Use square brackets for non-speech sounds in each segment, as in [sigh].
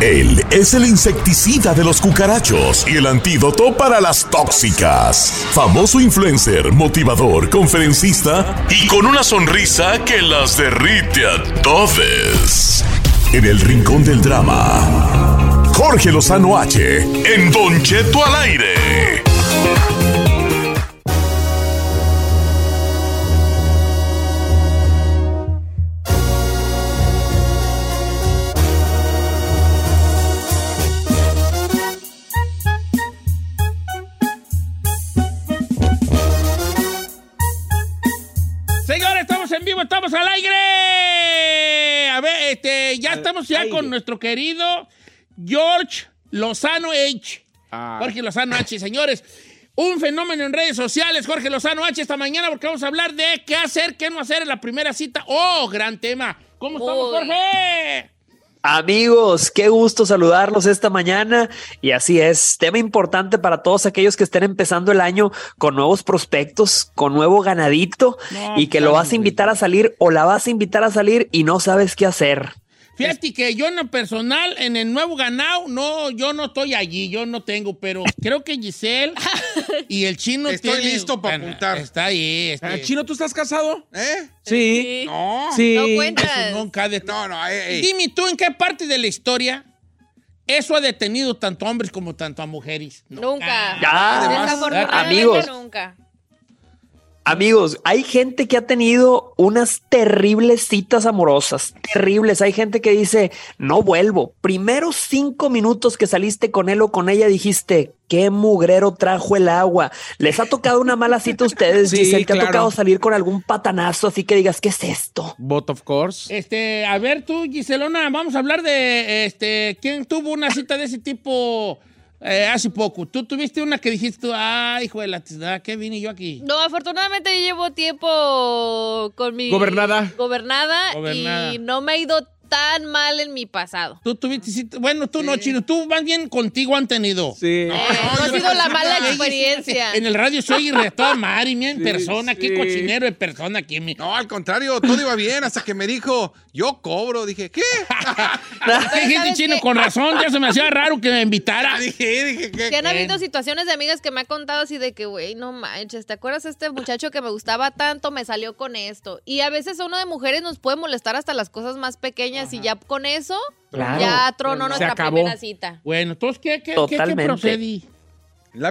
Él es el insecticida de los cucarachos y el antídoto para las tóxicas. Famoso influencer, motivador, conferencista y con una sonrisa que las derrite a todos. En el rincón del drama, Jorge Lozano H. En Don Cheto al aire. Vivo, estamos al aire. A ver, este, ya estamos ya con nuestro querido George Lozano H. Jorge Lozano H, señores. Un fenómeno en redes sociales, Jorge Lozano H, esta mañana, porque vamos a hablar de qué hacer, qué no hacer en la primera cita. ¡Oh, gran tema! ¿Cómo estamos, Jorge? Amigos, qué gusto saludarlos esta mañana y así es, tema importante para todos aquellos que estén empezando el año con nuevos prospectos, con nuevo ganadito y que lo vas a invitar a salir o la vas a invitar a salir y no sabes qué hacer. Fíjate que yo en lo personal, en el nuevo ganado, no, yo no estoy allí, yo no tengo, pero creo que Giselle y el chino Estoy tiene- listo para bueno, apuntar. Está ahí. este- Ah, Chino, ¿tú estás casado? ¿Eh? Sí, No. sí. No cuentas. No, no, eh, eh. Dime tú, ¿en qué parte de la historia eso ha detenido tanto a hombres como tanto a mujeres? Nunca. Ya, Desafortunadamente amigos. nunca. Amigos, hay gente que ha tenido unas terribles citas amorosas, terribles. Hay gente que dice, no vuelvo. Primeros cinco minutos que saliste con él o con ella dijiste, qué mugrero trajo el agua. ¿Les ha tocado una mala cita a ustedes? Sí, Giselle? ¿Te claro. ha tocado salir con algún patanazo así que digas, ¿qué es esto? Bot of course. Este, a ver tú, Giselona, vamos a hablar de este, quién tuvo una cita de ese tipo eh, hace poco. Tú tuviste una que dijiste, tú, ay, hijo de la tiznada, ¿qué vine yo aquí? No, afortunadamente yo llevo tiempo con mi... Gobernada. Gobernada. Gobernada. Y no me ha ido tan mal en mi pasado. Tú tuviste bueno, tú no, chino, tú más bien contigo han tenido. Sí. Eh, no ha sido la mala experiencia. En el radio soy toda madre, mira, en persona, qué sí. cochinero de persona aquí. mi- No, al contrario, todo iba bien hasta que me dijo, yo cobro. Dije, ¿qué? [laughs] ¿Qué dijiste, ¿sabes chino? qué? Con razón, ya se me hacía raro que me invitara. [laughs] dije, dije, ¿qué? Sí han habido situaciones de amigas que me ha contado así de que, güey, no manches, ¿te acuerdas este muchacho que me gustaba tanto? Me salió con esto. Y a veces a uno de mujeres nos puede molestar hasta las cosas más pequeñas y ya con eso Claro. ya tronó Se nuestra acabó. primera cita. Bueno, entonces, ¿qué, qué, qué, qué Totalmente. procedí?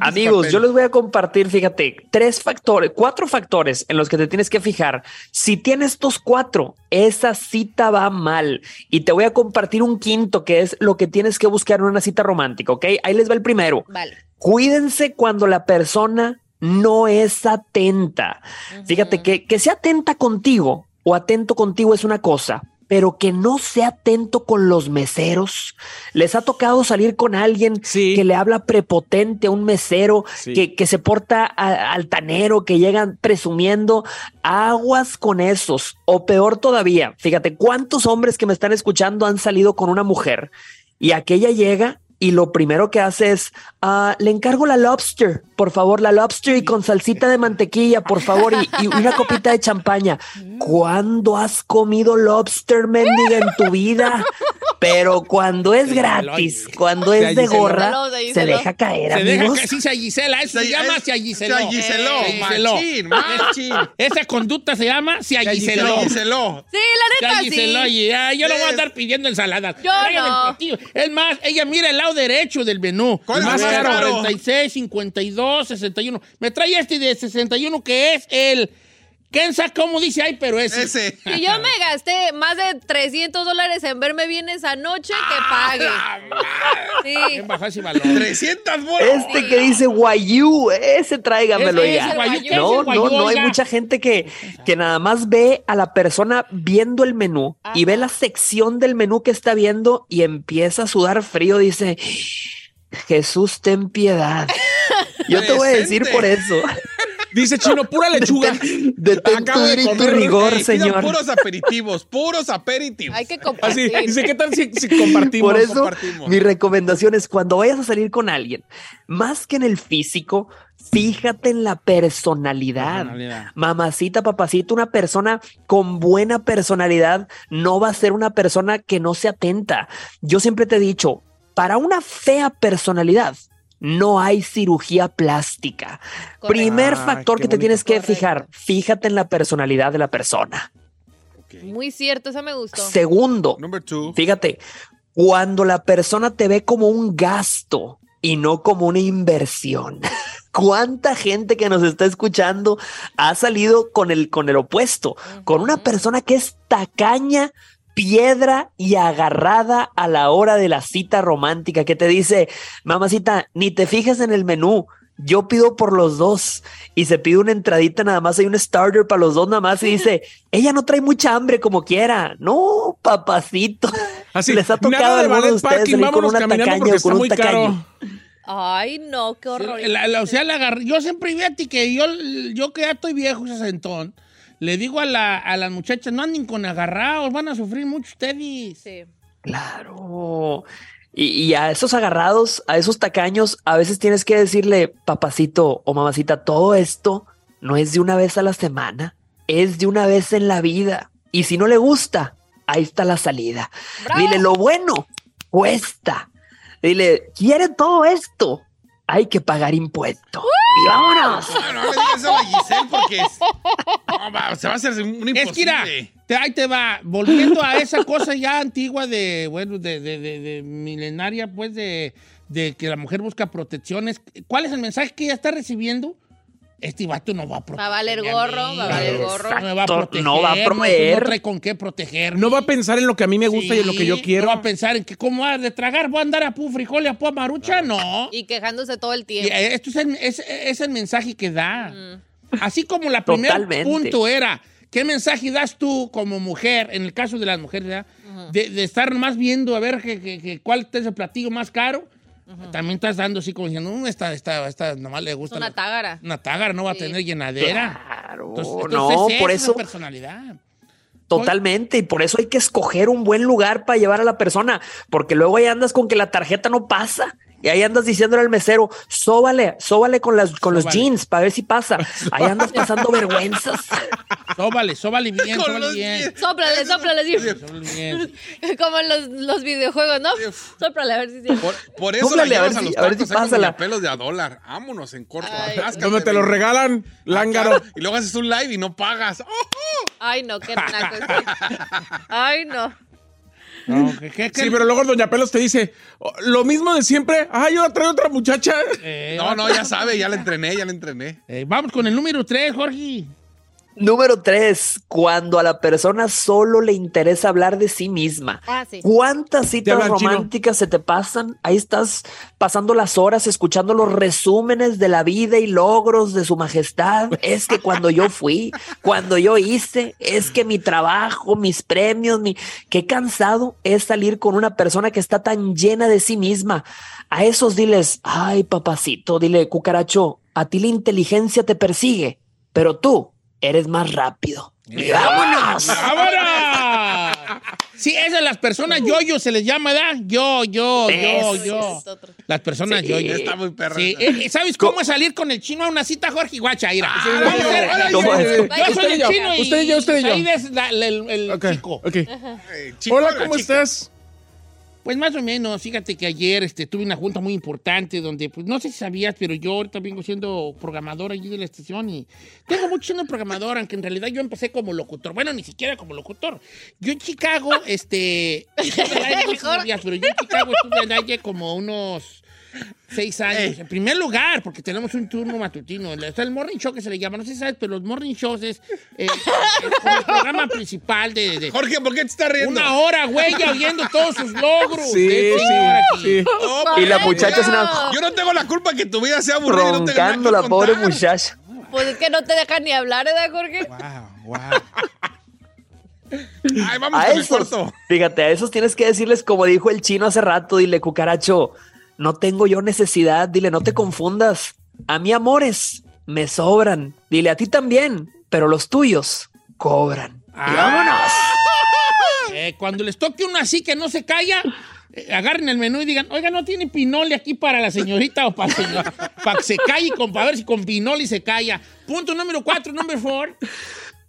Amigos, papel. yo les voy a compartir, fíjate, tres factores, cuatro factores en los que te tienes que fijar. Si tienes estos cuatro, esa cita va mal. Y te voy a compartir un quinto, que es lo que tienes que buscar en una cita romántica, ¿ok? Ahí les va el primero. Vale. Cuídense cuando la persona no es atenta. Fíjate que, que sea atenta contigo o atento contigo es una cosa, pero que no sea atento con los meseros. Les ha tocado salir con alguien Sí. que le habla prepotente a un mesero, Sí. que, que se porta a- altanero, que llegan presumiendo. Aguas con esos. O peor todavía, fíjate cuántos hombres que me están escuchando han salido con una mujer y aquella llega y lo primero que hace es, ah, le encargo la lobster, por favor, la lobster y con salsita de mantequilla, por favor, y, y una copita de champaña. ¿Cuándo has comido lobster, mendiga, en tu vida? Pero cuando es Se gratis, cuando Se es de gorra, Se se deja caer, Se deja amigos. que sí se eso se, Se- llama se Giseló. se agiseló, Se Giseló. machín, machín. Esa conducta se llama se Se Giseló. agiseló. Sí, la neta, Giseló, sí. y ya, yo no voy a andar pidiendo ensaladas. Yo no. Es más, ella mira el lado derecho del menú. ¿Cuál A más caro? 46, 52, 61. Me trae este de 61 que es el... ¿Quién sabe cómo dice ahí? Pero ese. Ese. Si yo me gasté más de 300 dólares en verme bien esa noche, que pague. Sí. Bien bajo ese valor. 300 bolas. Este que dice Guayú, ese tráigamelo Ese, ya. ese guayú, ¿qué es No, guayú, no, no, hay mucha gente que, que nada más ve a la persona viendo el menú y ve la sección del menú que está viendo y empieza a sudar frío. Dice, Jesús, ten piedad. [laughs] Yo te voy a decir por eso. Dice Chino, pura lechuga. Detén tu de tu rigor, señor. puros aperitivos, puros aperitivos. Hay que Así, compartir. dice, ¿qué tal si, si compartimos? Por eso, compartimos. mi recomendación es cuando vayas a salir con alguien, más que en el físico, fíjate en la personalidad. Personalidad. Mamacita, papacito, una persona con buena personalidad no va a ser una persona que no se atenta. Yo siempre te he dicho, para una fea personalidad, no hay cirugía plástica. Correcto. Primer Ah, factor que te bonito. tienes que Correcto. fijar, fíjate en la personalidad de la persona. Muy cierto, esa me gustó. Segundo. Fíjate, cuando la persona te ve como un gasto y no como una inversión. [laughs] ¿Cuánta gente que nos está escuchando ha salido con el, con el opuesto? Con una persona que es tacaña, piedra y agarrada a la hora de la cita romántica, que te dice, mamacita, ni te fijes en el menú. Yo pido por los dos y se pide una entradita nada más, hay un starter para los dos nada más y dice, [laughs] ella no trae mucha hambre como quiera. No, papacito. Así, Les ha tocado nada a de alguno de ballet ustedes parking, salir con una tacaña porque o con un muy tacaño. caro. Ay, no, qué horror. La- la- o sea, la agar- yo siempre vi a ti que yo, yo que ya estoy viejo, sesentón, le digo a, la, a las muchachas, no anden con agarrados, van a sufrir mucho ustedes. Sí. Claro. Y, y a esos agarrados, a esos tacaños, a veces tienes que decirle, papacito o mamacita, todo esto no es de una vez a la semana, es de una vez en la vida. Y si no le gusta, ahí está la salida. ¡Bravo! Dile, lo bueno cuesta. Dile, quiere todo esto, hay que pagar impuesto. Y vámonos. No, no le digas eso a la Giselle porque es- no, va, se va a hacer un imposible. Es que mira, te- ahí te va, volviendo a esa cosa ya antigua de, bueno, de, de- de- de milenaria, pues, de, de que la mujer busca protecciones. ¿Cuál es el mensaje que ella está recibiendo? Este vato no va a proteger. Va a valer gorro, va a valer gorro. No me va a proteger. no va a proveer. No, trae con qué proteger. No va a pensar en lo que a mí me gusta y en lo que yo quiero. No va a pensar en que cómo va de tragar, voy a andar a pu frijol y a pu marucha, no. Y quejándose todo el tiempo. eh, Esto es el, es- es el mensaje que da. Así como la primer Totalmente. punto era, ¿qué mensaje das tú como mujer, en el caso de las mujeres, de estar más viendo a ver que, que- que cuál es el platillo más caro? También estás dando así como diciendo, "Mm, esta, esta, esta nomás le Es gusta. una tágara. Una tágara, no va a tener llenadera. Claro, Entonces, no, por eso. personalidad. Totalmente, y por eso hay que escoger un buen lugar para llevar a la persona, porque luego ahí andas con que la tarjeta no pasa. Y ahí andas diciéndole al mesero, sóbale, sóbale con, las, con los jeans para ver si pasa. [laughs] Ahí andas pasando vergüenzas. Sóbale, sóbale bien, Con sóbale los bien. diez. Sóplale, sóplale. sí. Sóbale bien. [laughs] Como en los, los videojuegos, ¿no? Sóplale, a ver si sí. Por, por eso Sóplale, la a ver llevas a, si- los a ver si pásala. doña pelos de a dólar. Vámonos en corto. Donde te lo regalan, lángaro. Acá, Y luego haces un live y no pagas. ¡Oh! Ay, no, qué [laughs] naco. Ay, no. No, ¿qué- qué- qué- Sí, pero luego Doña Pelos te dice, "Oh, lo mismo de siempre. Ah, yo trae otra muchacha. Eh, No, no, ya sabe, ya la entrené, ya la entrené. eh, vamos con el número 3, Jorge. Número tres, cuando a la persona solo le interesa hablar de sí misma. Ah, sí. ¿Cuántas citas chino. románticas se te pasan? Ahí estás pasando las horas escuchando los resúmenes de la vida y logros de su majestad. Es que cuando yo fui, cuando yo hice, es que mi trabajo, mis premios, mi... Qué cansado es salir con una persona que está tan llena de sí misma. A esos diles, ay papacito, dile, cucaracho, a ti la inteligencia te persigue, pero tú eres más rápido. Y vámonos. ¡Vámonos! [laughs] Sí, esas las personas yo-yo se les llama, ¿verdad? Yo, yo, yo, yo. Las personas Sí. yo-yo. Está muy perra. Sí, eh, ¿Sabes cómo es salir con el chino a una cita, Jorge Guacha? Mira, Ah, vamos a hacer- ay, ¿Cómo ay, es? ay, Yo Usted soy y el yo. chino y Usted y yo, usted y yo. Said es la- el, el Ok, chico. ok. Eh, chico, Hola, la ¿cómo chica. estás? Pues más o menos, fíjate que ayer este, tuve una junta muy importante donde, pues no sé si sabías, pero yo ahorita vengo siendo programador allí de la estación y tengo mucho siendo programador, aunque en realidad yo empecé como locutor. Bueno, ni siquiera como locutor. Yo en Chicago, este, no sé sabías, pero yo en Chicago estuve aire como unos seis años. En primer lugar, porque tenemos un turno matutino. Está el morning show que se le llama, no sé si sabes, pero los morning shows es eh, es el programa principal de, de- Jorge, ¿por qué te estás riendo? una hora, güey, ya viendo todos sus logros. Sí, de este sí. Oh, Y la muchacha Yo no tengo la culpa que tu vida sea aburrida. no roncando que la pobre muchacha. Pues es que no te dejan ni hablar, ¿verdad, Jorge? Wow, wow. [laughs] Ay, vamos A con el esos, cuarto. fíjate, a esos tienes que decirles como dijo el chino hace rato, dile, cucaracho, no tengo yo necesidad, dile, no te confundas. A mí amores me sobran. Dile, a ti también, pero los tuyos cobran. Y Ah. vámonos. Eh, cuando les toque uno así que no se calla, eh, agarren el menú y digan, oiga, ¿no tiene pinole aquí para la señorita o para señor? [laughs] Para que se calle, con, para ver si con pinole se calla. Punto número cuatro, número four.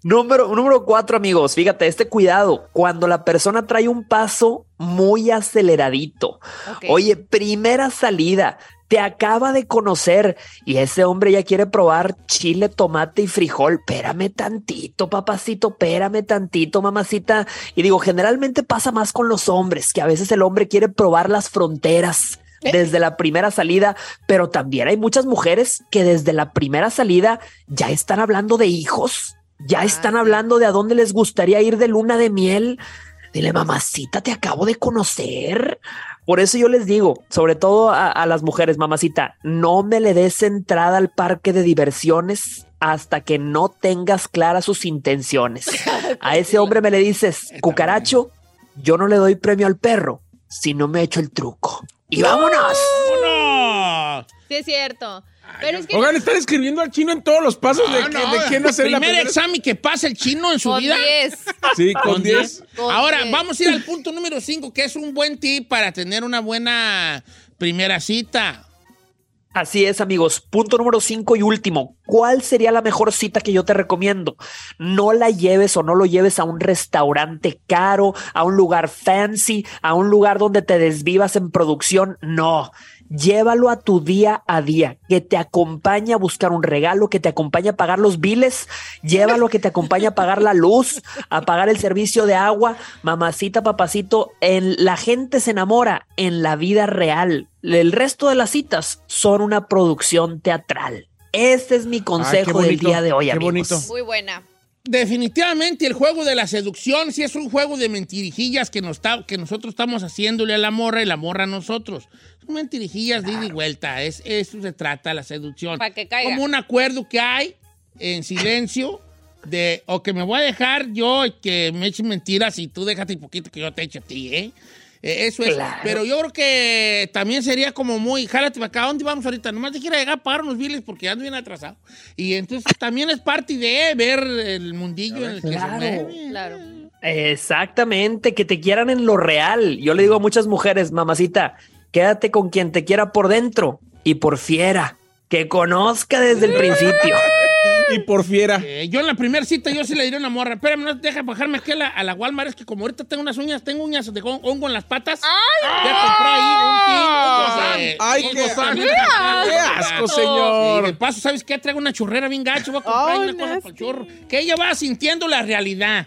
Número, número cuatro, amigos. Fíjate, este cuidado. Cuando la persona trae un paso muy aceleradito. Oye, primera salida. Te acaba de conocer y ese hombre ya quiere probar chile, tomate y frijol. Espérame tantito, papacito, espérame tantito, mamacita. Y digo, generalmente pasa más con los hombres, que a veces el hombre quiere probar las fronteras desde la primera salida, pero también hay muchas mujeres que desde la primera salida ya están hablando de hijos, ya están hablando de a dónde les gustaría ir de luna de miel. Dile, mamacita, te acabo de conocer. Por eso yo les digo, sobre todo a, a las mujeres, mamacita, no me le des entrada al parque de diversiones hasta que no tengas claras sus intenciones. [laughs] A ese hombre me le dices, cucaracho, yo no le doy premio al perro si no me echo el truco. Y vámonos. ¡Vámonos! Sí, es cierto. Pero es que Oigan, están escribiendo al chino en todos los pasos de, No, que- no, de quién hacer la Primer primera. examen que pasa el chino en su con vida. 10. Sí, con 10. Con Ahora, 10. vamos a ir al punto número 5, que es un buen tip para tener una buena primera cita. Así es, amigos. Punto número cinco y último. ¿Cuál sería la mejor cita que yo te recomiendo? No la lleves o no lo lleves a un restaurante caro, a un lugar fancy, a un lugar donde te desvivas en producción. No. Llévalo a tu día a día, que te acompañe a buscar un regalo, que te acompañe a pagar los biles, llévalo a que te acompañe a pagar la luz, a pagar el servicio de agua. Mamacita, papacito, en, la gente se enamora en la vida real. El resto de las citas son una producción teatral. Este es mi consejo del bonito, día de hoy, qué amigos. bonito. Muy buena. Definitivamente el juego de la seducción sí es un juego de mentirijillas que, nos está- que nosotros estamos haciéndole a la morra y la morra a nosotros. Son mentirijillas de ida y vuelta. Es, eso se trata la seducción. Pa' que caiga. Como un acuerdo que hay en silencio de o que me voy a dejar yo y que me echen mentiras y tú déjate un poquito que yo te eche a ti, ¿eh? Eh, Eso es. Claro. Pero yo creo que también sería como muy, jálate para acá, ¿a dónde vamos ahorita? Nomás te quiero llegar a pagar unos biles porque ando bien atrasado. Y entonces también es parte de ver el mundillo en el que Claro. se mueve. Claro. Exactamente, que te quieran en lo real. Yo le digo a muchas mujeres, mamacita, quédate con quien te quiera por dentro y por fiera, que conozca desde el principio. Y por fiera. Eh, yo en la primera cita yo sí le diré a una morra, espérame, no deja bajarme aquí a la, a la Walmart, es que como ahorita tengo unas uñas, tengo uñas de hon- hongo en las patas. Ya compré ahí un tinto, Ay, pues, qué qué asco, Sí, señor. de paso, ¿sabes qué? Traigo una churrera bien gacho, voy a comprar Ay, una cosa para el chorro. Que ella va sintiendo la realidad.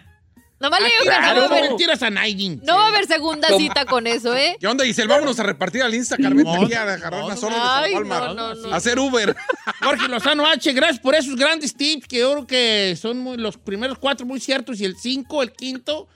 Nomás le digo que no va a no haber- mentiras a nadie. no va a haber segunda cita con eso, ¿eh? ¿Qué onda, Giselle? Vámonos a repartir al Insta, Carmen, No, aquí a agarrar no, unas órdenes Ay, no, no. A hacer Uber. [laughs] Jorge Lozano H, gracias por esos grandes tips que yo creo que son muy- los primeros cuatro muy ciertos y el cinco, el quinto,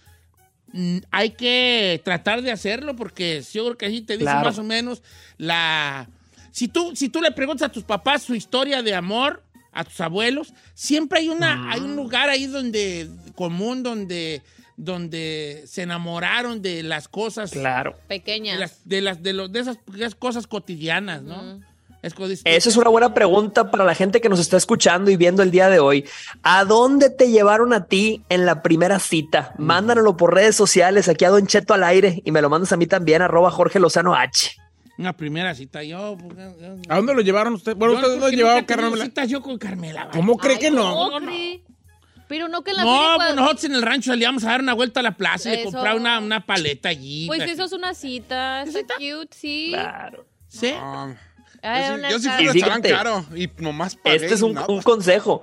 mm, hay que tratar de hacerlo porque yo creo que así te dice Claro. más o menos la... Si tú, si tú le preguntas a tus papás su historia de amor, a tus abuelos, siempre hay, una, hay un lugar ahí donde común donde, donde se enamoraron de las cosas, Claro. de, Pequeña. las, de, las, de, los- de esas, de esas cosas cotidianas, ¿no? Es co- Esa es una buena pregunta para la gente que nos está escuchando y viendo el día de hoy. ¿A dónde te llevaron a ti en la primera cita? Mándanoslo por redes sociales, aquí a Don Cheto al aire y me lo mandas a mí también, arroba Jorge Lozano H. Una primera cita, yo... pues, yo- ¿A dónde lo llevaron ustedes? Bueno, ustedes que llevaron, citas yo con Carmela. vale. ¿Cómo cree que no? Pero no que en la No, pues nosotros en el rancho salíamos a dar una vuelta a la plaza y Eso. comprar una, una paleta allí. Pues eso es una cita, está cute, sí. Claro. ¿Sí? No, Ay, yo sí, yo fui a Y restaurante fíjate, caro y nomás pagué. Este es un, consejo.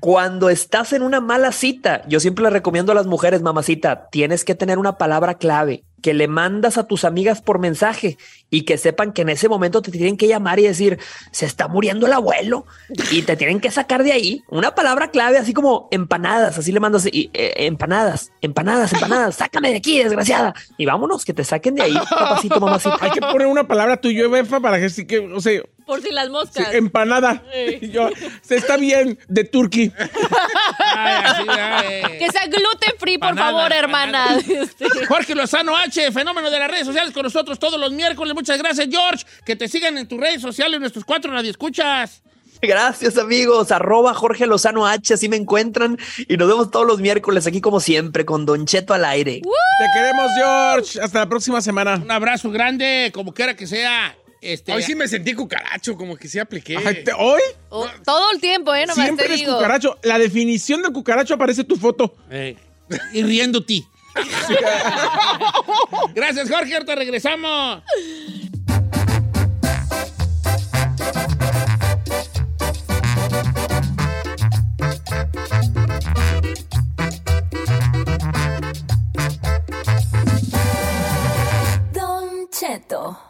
Cuando estás en una mala cita, yo siempre le recomiendo a las mujeres, mamacita, tienes que tener una palabra clave que le mandas a tus amigas por mensaje y que sepan que en ese momento te tienen que llamar y decir, se está muriendo el abuelo y te tienen que sacar de ahí una palabra clave, así como empanadas, así le mandas eh, empanadas, empanadas, empanadas, sácame de aquí, desgraciada. Y vámonos, que te saquen de ahí, papacito, mamacita. Hay que poner una palabra tuyo, Befa, para que sí que, o sea, Por si las sí, moscas. empanada. [laughs] Yo, se está bien, de turkey. [laughs] Ay, así, ay. Que sea gluten free, por Panada, favor, hermana. panada. [laughs] Este, Jorge Lozano H, fenómeno de las redes sociales con nosotros todos los miércoles. Muchas gracias, George. Que te sigan en tus redes sociales, nuestros cuatro radioescuchas. Gracias amigos, arroba Jorge Lozano H, así me encuentran y nos vemos todos los miércoles aquí como siempre con Don Cheto al aire. Te queremos, George. Hasta la próxima semana. Un abrazo grande, como quiera que sea. Este, Hoy sí me sentí cucaracho, como que sí apliqué. Ay, te- Hoy oh, todo el tiempo, ¿eh? Nomás siempre te eres digo. cucaracho. La definición del cucaracho aparece tu foto. Eh, y riendo ti. [laughs] Gracias, Jorge. Ahorita regresamos. Don Cheto.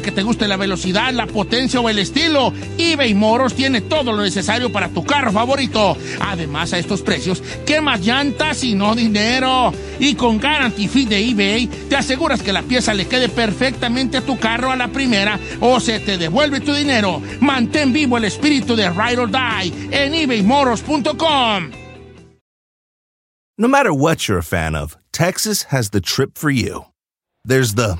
que te guste la velocidad, la potencia o el estilo, eBay Moros tiene todo lo necesario para tu carro favorito. Además, a estos precios, ¿qué más llantas y no dinero? Y con Guarantee Fee de eBay, te aseguras que la pieza le quede perfectamente a tu carro a la primera o se te devuelve tu dinero. Mantén vivo el espíritu de Ride or Die en ebaymoros.com. No matter what you're a fan of, Texas has the trip for you. There's the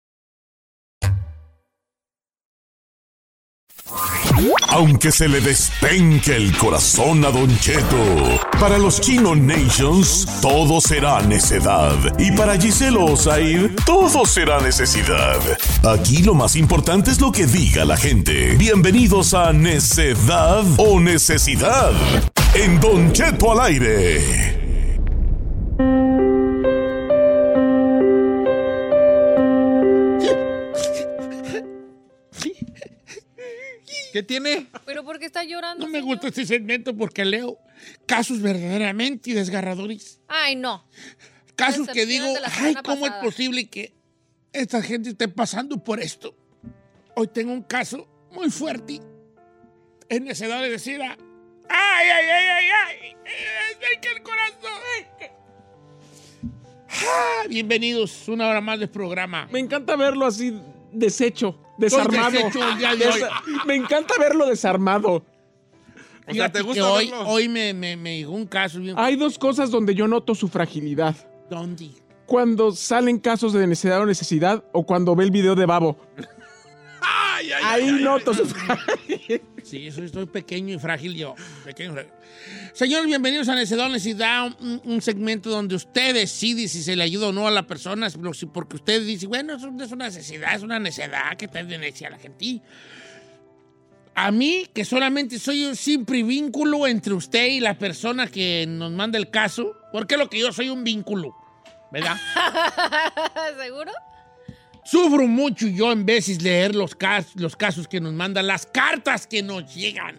Aunque se le despenque el corazón a Don Cheto, para los Chino Nations todo será necedad. Y para Giselo Osair, todo será necesidad. Aquí lo más importante es lo que diga la gente. Bienvenidos a Necedad o Necesidad. En Don Cheto al aire. ¿Qué tiene? Pero ¿por qué está llorando? No me señor? gusta este segmento porque leo casos verdaderamente desgarradores. Ay, no. Casos que digo, ay, ¿cómo es pasada". posible que esta gente esté pasando por esto? Hoy tengo un caso muy fuerte. Es necesidad de decir, ay, ay, ay, ay, ay, es que el corazón. Ah, bienvenidos una hora más del programa. Me encanta verlo así deshecho, desarmado. deshecho el día de hoy. Desa- Me encanta verlo desarmado. O sea, ¿te gusta hoy, verlo? hoy me, me, me llegó un caso bien. Hay dos cosas donde yo noto su fragilidad. ¿Dónde? Cuando salen casos de necesidad o necesidad o cuando ve el video de Babo. Ay, ay, Ahí ay, noto ay. su fragilidad. Sí, eso estoy pequeño y frágil yo. Pequeño y frágil. Señores, bienvenidos a Necesidad o Necesidad, un, un segmento donde usted decide si se le ayuda o no a la persona, pero si- porque usted dice, bueno, eso es una necesidad, es una necedad que está de necia a la gente. A mí, que solamente soy un simple vínculo entre usted y la persona que nos manda el caso, porque lo que yo soy un vínculo, ¿verdad? [laughs] ¿Seguro? Sufro mucho yo en veces leer los, cas- los casos que nos mandan, las cartas que nos llegan.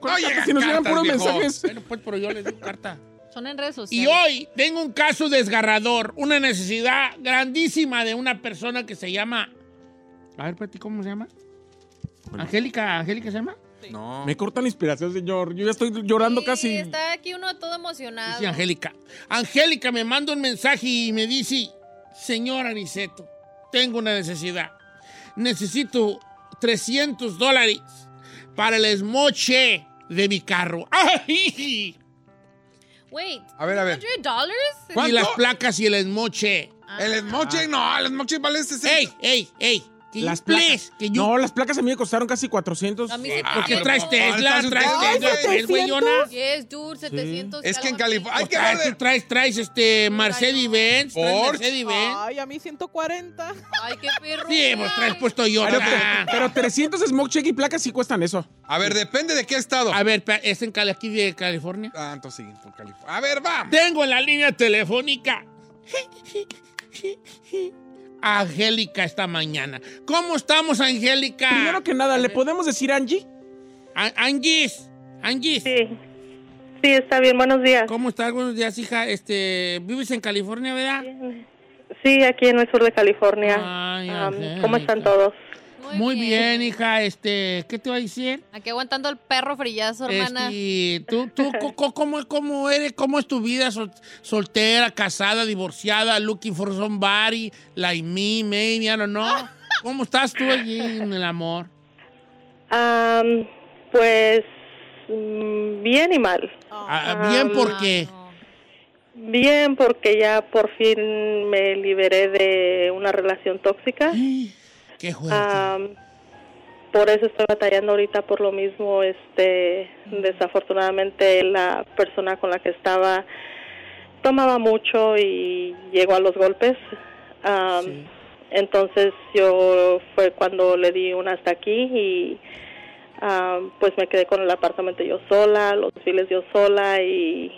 ¿Cuál No llegan si nos llegan puros viejo. mensajes. Bueno, pues, pero yo les doy carta. Son en redes Y sociales. hoy tengo un caso desgarrador, una necesidad grandísima de una persona que se llama. A ver, Peti, ¿cómo se llama? Angélica, ¿Angélica se llama? No. Me corta la inspiración, señor. Yo ya estoy llorando Sí, casi. está aquí uno todo emocionado. Sí, Angélica. Angélica me manda un mensaje y me dice, señora Aniceto, tengo una necesidad. Necesito 300 dólares para el esmoche de mi carro. [laughs] ¡Ay! Wait, A ver, a ver. $100? Y las placas y el esmoche. El esmoche, no, el esmoche vale 60. ¡Ey, ey, ey! Las placas. que you- No, las placas a mí me costaron casi 400. A mí sí ¿Por qué también. traes Tesla? ¿Traes Tesla? ¿Traes güeyona? Yes, dude, 700. Es que en. California. Hay O que traes, ver. traes, traes este Mercedes-Benz. Mercedes-Benz. Ay, a mí 140. Ay, qué perro. Sí, pues traes puesto Pero, Toyota. pero 300 smoke check y placas sí cuestan eso. A ver, depende de qué estado. A ver, es en Cali, aquí de California. Ah, entonces sí, por California. A ver, va. Tengo en la línea telefónica [laughs] Angélica esta mañana. ¿Cómo estamos, Angélica? Primero que nada, ¿le podemos decir Angie? A- Angis, Angis. Sí. Sí, está bien. Buenos días. ¿Cómo estás? Buenos días, hija. Este, ¿vives en California, verdad? Sí, aquí en el sur de California. Ay. ¿Cómo están todos? Muy bien, hija. Este, ¿qué te voy a decir? Aquí aguantando el perro frillazo, hermana. Este, tú, tú, [laughs] ¿cómo, cómo eres? ¿Cómo es tu vida? Sol- soltera, casada, divorciada, looking for somebody, like me, maybe, I don't know. [laughs] ¿Cómo estás tú allí en el amor? Am, pues mm, bien y mal. Ah, bien, porque Bien porque ya por fin me liberé de una relación tóxica. [gasps] Qué. Am, por eso estoy batallando ahorita por lo mismo. Este, desafortunadamente la persona con la que estaba tomaba mucho y llegó a los golpes. Am, Entonces yo fue cuando le di una hasta aquí y am, pues me quedé con el apartamento yo sola, los biles yo sola y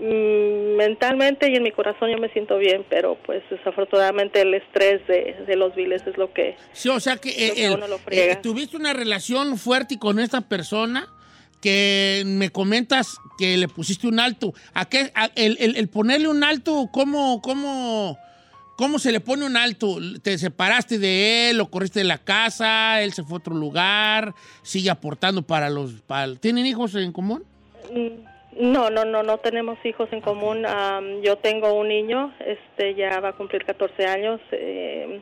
mentalmente y en mi corazón yo me siento bien, pero pues desafortunadamente el estrés de, de los biles es lo que Sí, o sea que, eh, el- lo friega. eh, tuviste una relación fuerte con esta persona que me comentas que le pusiste un alto. ¿A qué? a- el, el- el ponerle un alto, ¿cómo, cómo, ¿cómo se le pone un alto? ¿Te separaste de él, lo corriste de la casa, él se fue a otro lugar, sigue aportando para los... Para, ¿Tienen hijos en común? Mm, No, no, no, no tenemos hijos en común. Am, yo tengo un niño, este ya va a cumplir 14 años. eh,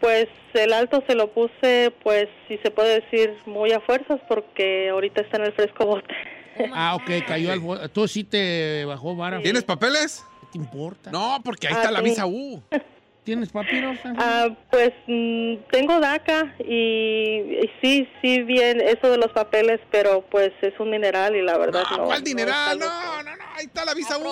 pues el alto se lo puse, pues si se puede decir, muy a fuerzas porque ahorita está en el fresco bote. [laughs] Ah, ok, cayó al... bo- Tú sí te bajó vara. ¿Tienes papeles? ¿Qué te importa? No, porque ahí Ah, está la sí. visa U. [laughs] ¿Tienes papiros? Ah, pues mm, tengo DACA y, y sí, sí bien eso de los papeles, pero pues es un dineral y la verdad no. No, ¿cuál no dineral? No, no, no, ahí está la visa U.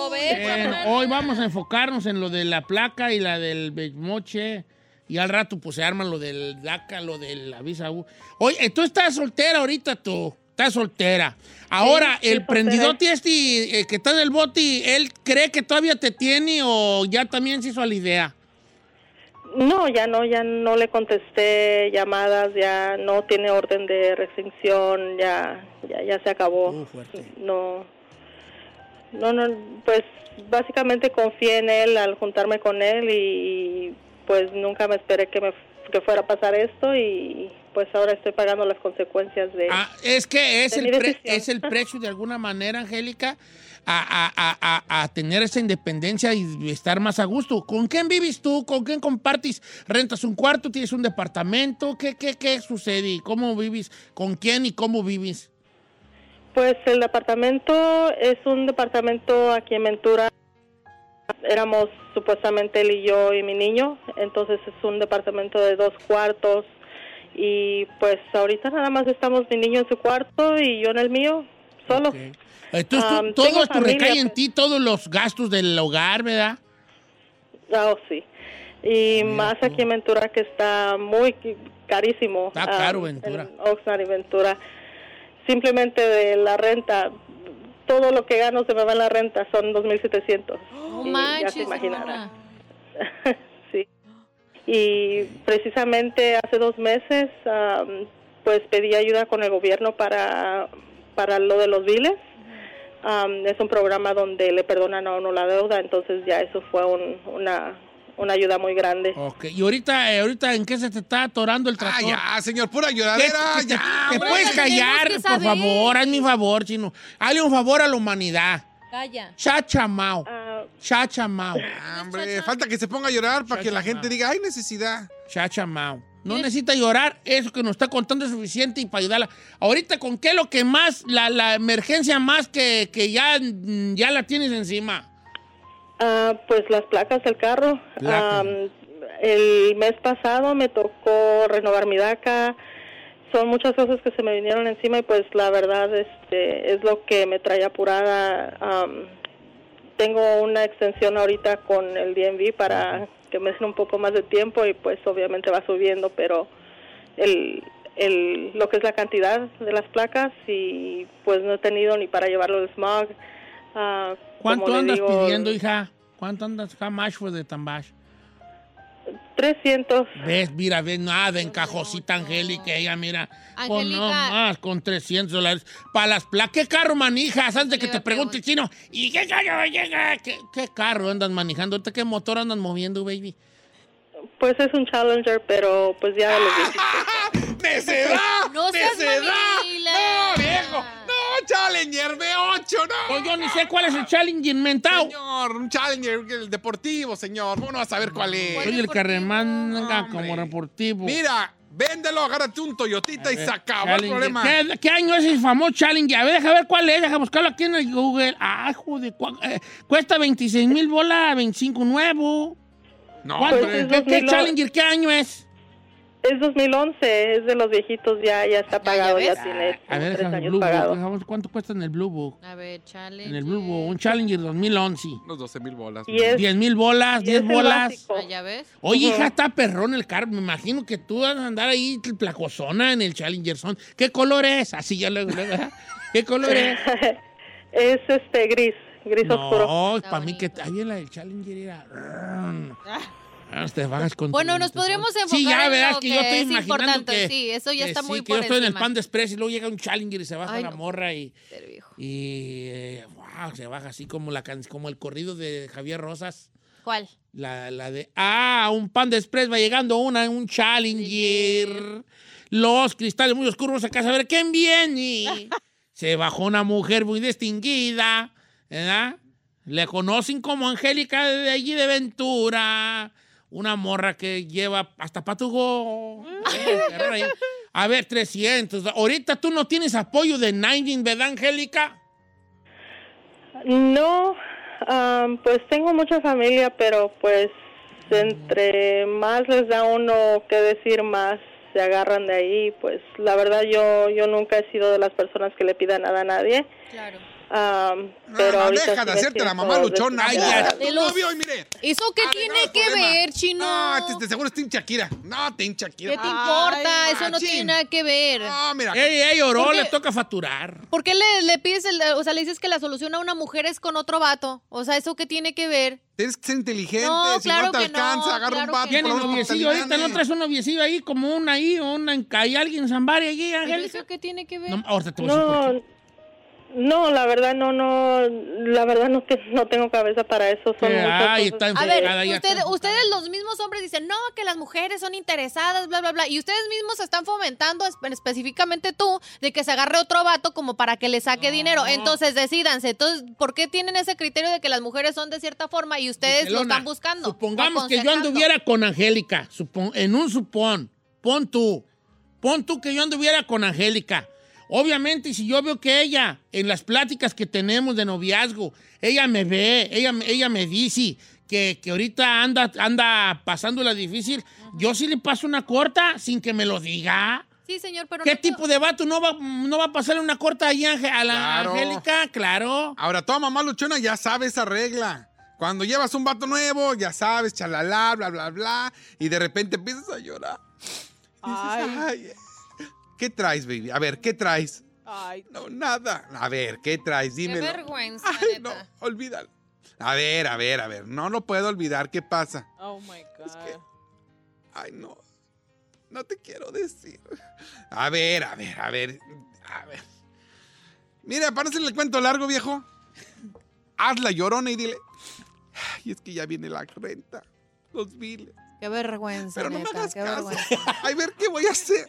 Hoy vamos a enfocarnos en lo de la placa y la del moche. Y al rato, pues se arman lo del DACA, lo de la visa U. Oye, tú estás soltera ahorita, tú. Estás soltera. Ahora, sí, el soltera. prendidote este eh, que está en el bote, ¿él cree que todavía te tiene o ya también se hizo a la idea? No, ya no, ya no le contesté llamadas, ya no tiene orden de restricción, ya, ya, ya se acabó. Uh. No, no, no, pues básicamente confié en él al juntarme con él y pues nunca me esperé que me que fuera a pasar esto y pues ahora estoy pagando las consecuencias de. Ah, es que es el, pre- es el precio de alguna manera, Angélica, a, a- a- a- a tener esa independencia y estar más a gusto. ¿Con quién vives tú? ¿Con quién compartes? ¿Rentas un cuarto? ¿Tienes un departamento? ¿Qué, qué, qué sucede? ¿Y ¿Cómo vives? ¿Con quién y cómo vives? Pues el departamento es un departamento aquí en Ventura. Éramos supuestamente él y yo y mi niño, entonces es un departamento de dos cuartos y pues ahorita nada más estamos mi niño en su cuarto y yo en el mío, solos. Entonces, tú- Um, todo esto familia, recae en pues. ti, todos los gastos del hogar, ¿verdad? Ah, oh, sí. Y más aquí en Ventura que está muy carísimo. Está ah, caro Ventura. En Oxnard y Ventura. Simplemente de la renta, todo lo que gano se me va en la renta, son 2.700. No Y ya manches, se imaginará. [laughs] sí. Y precisamente hace dos meses, am, pues pedí ayuda con el gobierno para, para lo de los biles. Am, es un programa donde le perdonan a uno la deuda, entonces ya eso fue un- una, una ayuda muy grande. Ok, y ahorita, eh, ahorita ¿en qué se te está atorando el Ah, tractor? ya, señor, pura ¿Qué- lloradera. qué- ya, ¿Te puedes callar, por favor? Hazme un favor, chino. Hazle un favor a la humanidad. Calla. Chachamao. Ah, Chachamao. Ah, Hombre, falta que se ponga a llorar para que la gente diga, hay necesidad. Chachamao. No necesita llorar, eso que nos está contando es suficiente y para ayudarla. Ahorita, ¿con qué es lo que más, la, la emergencia más que, que ya, mm, ya la tienes encima? Ah, pues las placas del carro. Am, el mes pasado me tocó renovar mi DACA. Son muchas cosas que se me vinieron encima y pues la verdad este es lo que me trae apurada. Am, tengo una extensión ahorita con el DMV para que me den un poco más de tiempo y pues obviamente va subiendo, pero el, el, lo que es la cantidad de las placas y pues no he tenido ni para llevarlo al smog. Ah, ¿Cuánto andas digo, pidiendo, hija? ¿Cuánto andas? How much for the tambash? 300. Ves, mira, ves, nada, en cajosita Angélica, ella, mira. Con no más, con 300 dólares. Para las placas, ¿qué carro manijas? Antes de que te pregunte el chino, ¿y qué carro llega? ¿Qué, qué carro andas manejando? ¿Ahorita qué motor andas moviendo, baby? Pues es un Challenger, pero pues ya de los viejitos. ¡Necedad! No seas Challenger B8, no! Pues yo ni sé cuál es el challenge inventado. Señor, un Challenger, el deportivo, señor. ¿Cómo no va a saber cuál es? Soy el que remanga como deportivo. Mira, véndelo, agárrate un Toyotita y se acabó el Challenger. problema. ¿Qué, qué año es el famoso Challenger? A ver, deja ver cuál es, deja buscarlo aquí en el Google. Ah, joder, eh, cuesta 26 mil bolas, 25 nuevo. No, ¿Cuánto? Pues ¿Qué, qué 2008. Challenger qué año es? Es 2011, es de los viejitos, ya ya está pagado, ya, ves? tiene A como ver, tres años Blue Book, pagado. ver ¿cuánto cuesta en el Blue Book? A ver, chale. En el Blue Book, un Challenger 2011. unos 12 mil bolas. Es, 10 mil bolas, y 10 es el bolas. Ah, ya ves. Oye, hija, está perrón el carro. Me imagino que tú vas a andar ahí placosona en el Challenger Son. ¿Qué color es? Así ya luego, luego. ¿Qué color es? [laughs] es este gris, gris oscuro. No, para mí que ahí en la del Challenger era... Ah, te bajas con Bueno, nos podríamos enfocar Sí, ya en lo que, que yo estoy es imaginando importante, que... sí, eso ya que está sí, muy que por yo estoy en el. Pan Express y luego llega un Challenger y se baja Ay, la no. morra y... Y... eh, wow, se baja así como, la, can- como el corrido de Javier Rosas. ¿Cuál? La, la de, ah, un pan de express va llegando una, un Challenger. Los cristales muy oscuros acá a saber quién viene. [laughs] Se bajó una mujer muy distinguida, ¿verdad? Le conocen como Angélica de allí de Ventura. Una morra que lleva hasta patugó. Eh, A ver, 300. Ahorita tú no tienes apoyo de Nine, ¿verdad, Angélica? No, am, pues tengo mucha familia, pero pues entre más les da uno que decir, más se agarran de ahí. Pues la verdad yo yo nunca he sido de las personas que le pida nada a nadie. Claro. No, pero deja de hacerte la mamá luchona. Ay, ya, desesperada. tu novio, y mire. ¿Eso qué tiene que problema. ver, chino? No, este, de seguro es Team Shakira. No, Team Shakira. ¿Qué te importa? Ay, Eso no tiene nada que ver. No, mira. Ella lloró, ¿Por qué? le toca facturar. ¿Por qué le, le pides, el, o sea, le dices que la solución a una mujer es con otro vato? O sea, ¿eso qué tiene que ver? Tienes que ser inteligente. No, si claro no te que no, alcanza, agarra claro un vato. Tiene noviecillo ahorita, te ¿no traes un noviecillo ahí como una ahí, una hay alguien en Zambari allí, ¿Pero Angélica? eso qué tiene que ver? No, ahorita te voy a decir por qué. No, la verdad no, no, la verdad no, te- no tengo cabeza para eso. Son muchas ay, cosas. está A ver, usted- ustedes los mismos hombres dicen, no, que las mujeres son interesadas, bla, bla, bla. Y ustedes mismos están fomentando, espe- específicamente tú, de que se agarre otro vato como para que le saque dinero. Entonces, decídanse. Entonces, ¿por qué tienen ese criterio de que las mujeres son de cierta forma y ustedes lo están buscando? Supongamos que yo anduviera con Angélica, supon- en un supón, pon tú, pon tú que yo anduviera con Angélica. Obviamente, si yo veo que ella, en las pláticas que tenemos de noviazgo, ella me ve, ella, me- ella me dice que, que ahorita anda, anda pasándola difícil, yo sí le paso una corta sin que me lo diga. Sí, señor, pero ¿Qué no- tipo de vato no va, no va a pasarle una corta ahí a la Claro. Angélica? Claro. Ahora, toda mamá luchona ya sabe esa regla. Cuando llevas un vato nuevo, ya sabes, chalala, bla, bla, bla, y de repente empiezas a llorar. Y dices, "Ay, ¿Qué traes, baby? A ver, ¿qué traes? No, nada. A ver, ¿qué traes? Qué Dímelo. vergüenza, Ay, no, olvídalo. A ver, a ver, a ver. No lo puedo olvidar. ¿Qué pasa? Oh my God. Ay, no. No te quiero decir. A ver, a ver, a ver. A ver. Mira, para hacerle el cuento largo, viejo. hazla llorona y dile, ay, es que ya viene la renta, los biles. Qué vergüenza. Pero no me hagas qué caso. vergüenza. [laughs] Ay, ver qué voy a hacer.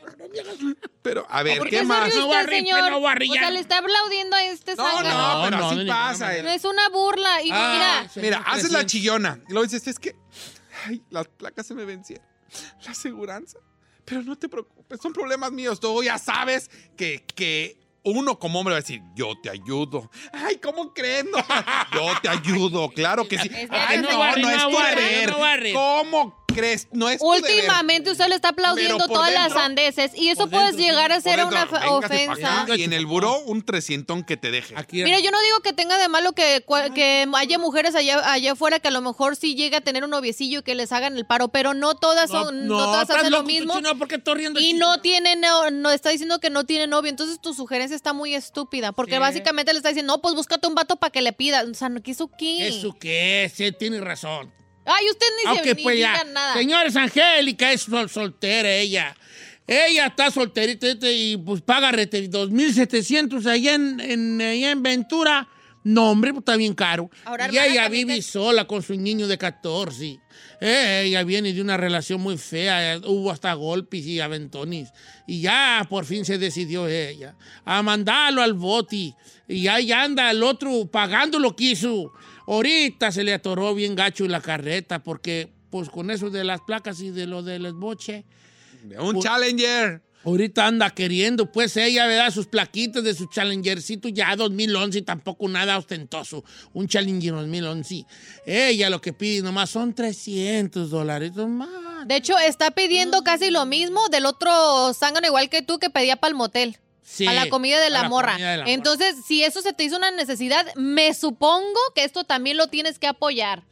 Pero, a ver, ¿Por ¿qué más? No voy a señor? no voy a O sea, le está aplaudiendo a este No, no, pero no, así pasa. eh. No es una burla. Y Ah, mira. Mira, haces la chillona. Y luego dices, es que, ay, las placas se me vencieron. La aseguranza. Pero no te preocupes, son problemas míos. Tú ya sabes que, que uno como hombre va a decir, yo te ayudo. Ay, ¿cómo crees? No, yo te ayudo, claro que sí. Es Ay, no, no es tu a deber. a. ¿Cómo crees? No es tu deber. últimamente usted le está aplaudiendo Pero por todas las sandeces y eso por puede dentro, llegar a Por ser dentro, una pa' ofensa. acá Y en el buró, un trecientón que te deje. Aquí, Mira, yo no digo que tenga de malo que, cua- que haya mujeres allá, allá afuera que a lo mejor sí llega a tener un noviecillo y que les hagan el paro, pero no todas son, no, todas estás hacen lo loco, tú, mismo. chino, ¿por qué estás riendo, Y chino? no tiene, no, no está diciendo que no tiene novio, entonces tu sugerencia está muy estúpida, porque Sí. básicamente le está diciendo, no, pues búscate un vato para que le pida. O sea, ¿qué eso qué? ¿Eso qué? Sí, tiene razón. Ay, usted ni Aunque se ni pues diga nada. Señores, Angélica es sol- soltera ella. Ella está solterita este, y pues paga rete 2.700 allá en, en, allá en Ventura. No, hombre, pues está bien caro. Ahora, y ella vive te- sola con su niño de 14. Eh, ella viene de una relación muy fea. Hubo hasta golpes y aventones. Y ya por fin se decidió ella a mandarlo al boti. Y ahí anda el otro pagando lo que hizo. Ahorita se le atoró bien gacho la carreta porque pues con eso de las placas y de lo del boche. Un Challenger. Ahorita anda queriendo, pues ella, ¿verdad? Sus plaquitas de su Challengercito ya 2011, tampoco nada ostentoso. Un Challenger 2011. Ella lo que pide nomás son 300 dólares más. De hecho, está pidiendo casi lo mismo del otro zángano igual que tú que pedía para el motel. Sí, a la comida de la, la morra. comida de la morra. Entonces, si eso se te hizo una necesidad, me supongo que esto también lo tienes que apoyar.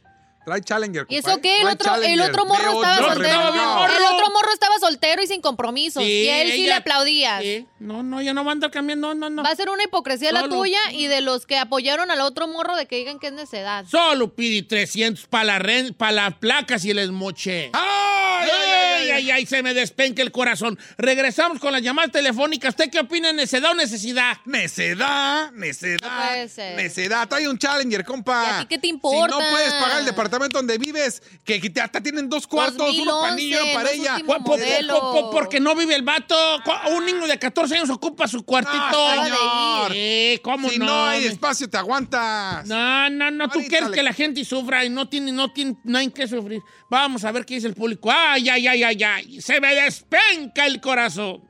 Trae Challenger. ¿Y eso qué? El otro, el otro morro Veo estaba soltero. El otro morro estaba soltero y sin compromisos. Sí, y a él sí ella- le aplaudías. Sí. No, no, ya no va a andar cambiando, no, no, no. Va a ser una hipocresía la tuya y de los que apoyaron al otro morro de que digan que es necedad. Solo pide 300 para la ren- pa' las placas y el esmoche. ¡Ay, ay, ay, se me despenca el corazón. Regresamos con las llamadas telefónicas. ¿Usted qué opina? ¿Necedad o necesidad? Necedad, necedad. No puede ser. Necedad. Trae un Challenger, compa. ¿Y a ti qué te importa? Si no puedes pagar el departamento donde vives, que, hasta tienen dos cuartos, uno para niño y uno 2011, para ella. último Po- po- modelo. po- po- porque no vive el vato. Un niño de 14 años ocupa su cuartito. Ah, señor. Sí, ¿cómo si no? no, hay espacio, te aguantas. No, no, no. Tú quieres que la gente sufra y no tiene, no tiene, no hay que sufrir. Vamos a ver qué dice el público. Ay, ay, ay, ay, ay. Se me despenca el corazón.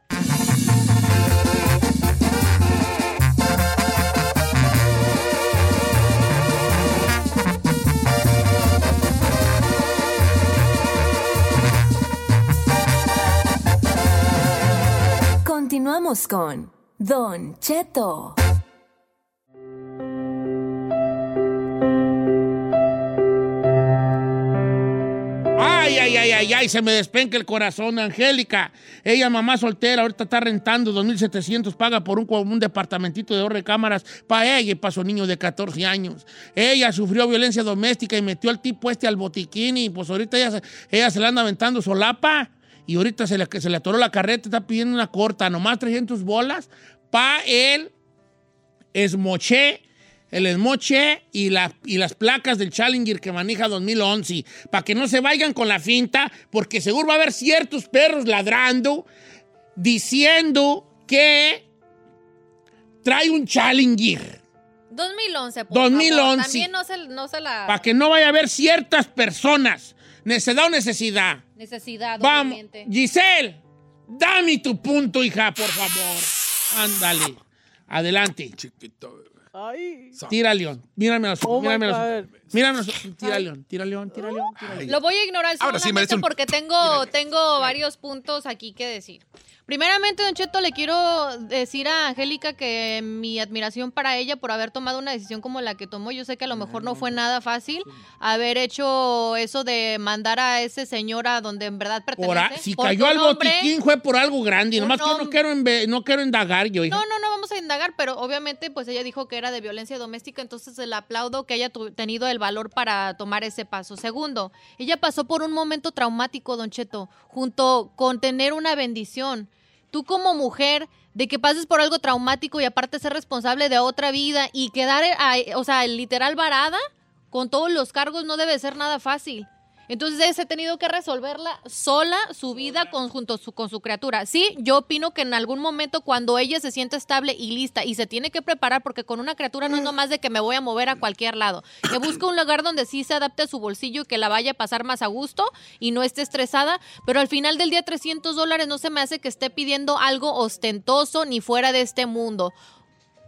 Continuamos con Don Cheto. Ay, ay, ay, ay, ay, se me despenca el corazón, Angélica. Ella, mamá soltera, ahorita está rentando 2.700, paga por un, un departamentito de dos recámaras para ella y para su niño de 14 años. Ella sufrió violencia doméstica y metió al tipo este al botiquín y pues ahorita ella, se- la anda aventando solapa y ahorita se le, atoró la carreta, está pidiendo una corta, nomás 300 bolas para él esmoché, el esmoche y, la- y las placas del Challenger que maneja 2011, para que no se vayan con la finta, porque seguro va a haber ciertos perros ladrando, diciendo que trae un Challenger, 2011, por 2011. favor. También no se, no se la... para que no vaya a haber ciertas personas, necesidad o necesidad. Necesidad, Vamos, obviamente. Giselle, dame tu punto, hija, por favor. Ándale, adelante. Chiquito, bebé. Tira León. Mírame a los ojos. Oh, mírame a los ojos. Mírame a los ojos. Tira León. Tira León. Tira León. Tira León. Lo voy a ignorar Ahora sí solamente merece un- porque tengo, tengo varios puntos aquí que decir. Primeramente, Don Cheto, le quiero decir a Angélica que mi admiración para ella por haber tomado una decisión como la que tomó. Yo sé que a lo mejor no fue nada fácil haber hecho eso de mandar a ese señor a donde en verdad pertenece. Por a- si cayó al botiquín fue por algo grande. Nomás que yo no quiero, no quiero indagar yo, hija. No, no, no vamos a indagar, pero obviamente pues ella dijo que era de violencia doméstica, entonces le aplaudo que haya tenido el valor para tomar ese paso. Segundo, ella pasó por un momento traumático, Don Cheto, junto con tener una bendición. Tú como mujer, de que pases por algo traumático y aparte ser responsable de otra vida y quedar, eh, o sea, literal varada con todos los cargos no debe ser nada fácil. Entonces he tenido que resolverla sola, su vida con, junto su, con su criatura. Sí, yo opino que en algún momento cuando ella se siente estable y lista y se tiene que preparar, porque con una criatura no es nomás de que me voy a mover a cualquier lado, que busque un lugar donde sí se adapte a su bolsillo y que la vaya a pasar más a gusto y no esté estresada, pero al final del día 300 dólares no se me hace que esté pidiendo algo ostentoso ni fuera de este mundo.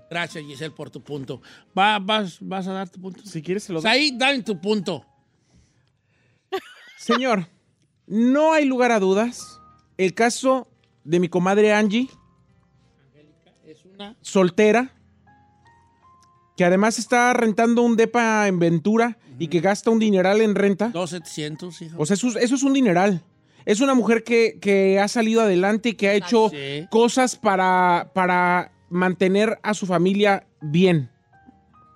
Gracias, Giselle, por tu punto. Va- vas, vas a dar tu punto. Si quieres, se lo doy. Ahí, dame tu punto. Señor, no hay lugar a dudas. El caso de mi comadre Angie, Es una. soltera, que además está rentando un depa en Ventura y que gasta un dineral en renta. 2,700, hijo. O sea, eso, es- eso es un dineral. Es una mujer que, que ha salido adelante y que ha hecho Sí. cosas para, para mantener a su familia bien.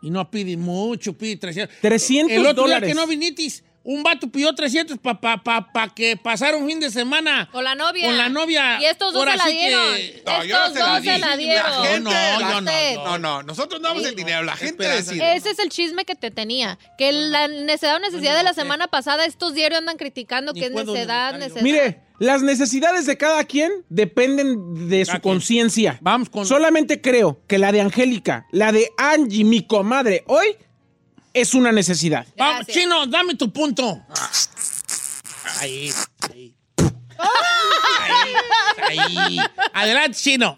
Y no pide mucho, pide 300. 300 El otro dólares. día que no vinitis, un vato pidió 300 para pa, pa, pa que pasara un fin de semana. Con la novia. Con la novia. Y estos dos Ahora se la sí que- dieron. No, yo no estos se la dos di. se la dieron. La gente, No, la- yo no. No, no, nosotros no damos el dinero, la gente Esperanza. decide. Ese es el chisme que te tenía. Que la necesidad o necesidad de la semana pasada, estos diarios andan criticando Ni que es necedad, necedad. Mire, las necesidades de cada quien dependen de su conciencia. Vamos con- Solamente creo que la de Angélica, la de Angie, mi comadre, hoy es una necesidad. Vamos. Chino, dame tu punto. Ahí, ahí. Ahí, ahí. Adelante, Chino.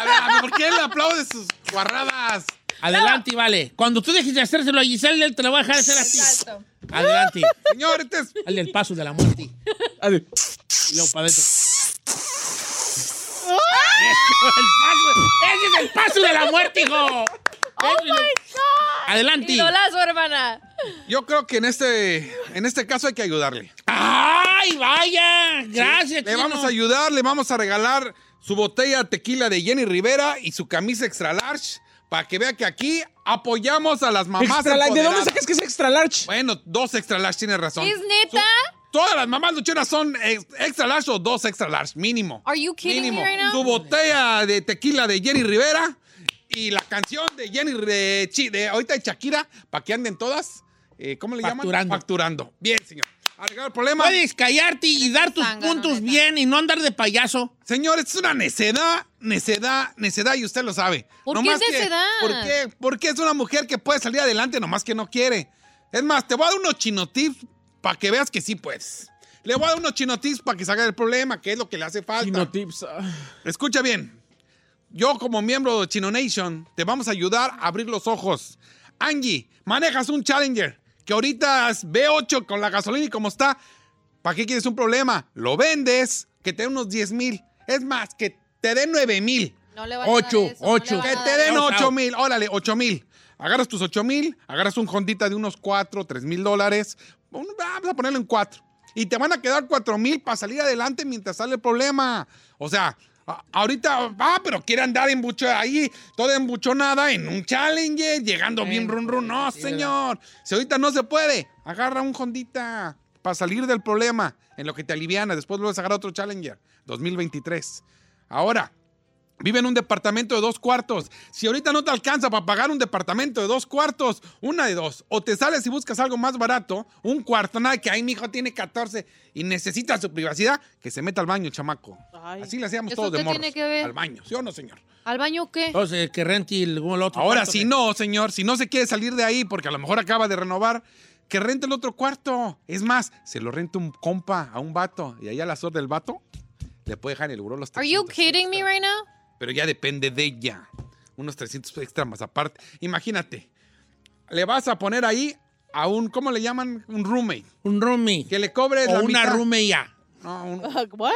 A ver, a ¿por qué le aplaude sus guarradas? Adelante, vale. Cuando tú dejes de hacérselo a Giselle, él te lo va a dejar hacer así. Exacto. Adelante. Señor, este es... Hazle el paso de la muerte. A Y luego para adentro. Eso, el paso. Ese es el paso de la muerte, hijo. ¡Oh, my God! Adelante. Idolazo, hermana. Yo creo que en este, en este caso hay que ayudarle. ¡Ay, vaya! Gracias, Le Chino. vamos a ayudar, le vamos a regalar su botella de tequila de Jenny Rivera y su camisa extra large para que vea que aquí apoyamos a las mamás extra large. ¿De dónde sacas que es extra large? Bueno, dos extra large, tienes razón. ¿Es neta? Su- todas las mamás luchonas son ex- extra large o dos extra large, mínimo. Are you kidding mínimo. me right now? Su botella de tequila de Jenny Rivera y la canción de Jenny de, Chi- de ahorita de Shakira para que anden todas. eh, ¿Cómo le Facturando. llaman? Facturando. Bien, señor. Arreglar el problema. Puedes callarte y dar tus puntos bien y no andar de payaso. Señor, es una necedad, necedad, necedad y usted lo sabe. ¿Por qué Nomás es que- necedad? ¿Por qué? Porque es una mujer que puede salir adelante, nomás que no quiere. Es más, te voy a dar unos chinotips para que veas que sí puedes. Le voy a dar unos chinotips para que salga del problema, que es lo que le hace falta. Chino tips. ah. Escucha bien. Yo, como miembro de Chino Nation, te vamos a ayudar a abrir los ojos. Angie, manejas un Challenger que ahorita es B8 con la gasolina y como está. ¿Para qué quieres un problema? Lo vendes, que te den unos 10 mil. Es más, que te den 9 mil. No le van a Ocho, dar eso, no ocho. le van Que a te den Out, 8 out. mil. Órale, 8 mil. Agarras tus 8 mil, agarras un Hondita de unos 4, 3 mil dólares. Vamos a ponerlo en 4. Y te van a quedar 4 mil para salir adelante mientras sale el problema. O sea, a- ahorita, ah, pero quiere andar embucho ahí, toda embuchonada en un Challenger, llegando bien run run. No, señor. Si ahorita no se puede, agarra un Hondita para salir del problema en lo que te aliviana. Después vuelves a agarrar otro Challenger. 2023. Ahora, Vive en un departamento de dos cuartos. Si ahorita no te alcanza para pagar un departamento de dos cuartos, una de dos. O te sales y buscas algo más barato, un cuarto, nada que ahí mi hijo tiene 14 y necesita su privacidad, que se meta al baño, chamaco. Así le hacíamos ¿Eso todos de qué morros. tiene que ver? Al baño, ¿sí o no, señor? ¿Al baño qué? Entonces, que rente el, el otro. Ahora, cuarto si no, señor, si no se quiere salir de ahí porque a lo mejor acaba de renovar, que rente el otro cuarto. Es más, se lo renta un compa a un vato y ahí a la sor del vato le puede dejar en el buró los Are you 300 kidding me right now? Pero ya depende de ella. Unos 300 extra más aparte. Imagínate, le vas a poner ahí a un, ¿cómo le llaman? Un roommate. Un roomie. Que le cobre O la una mitad. roommate ya. No, un- [laughs] What?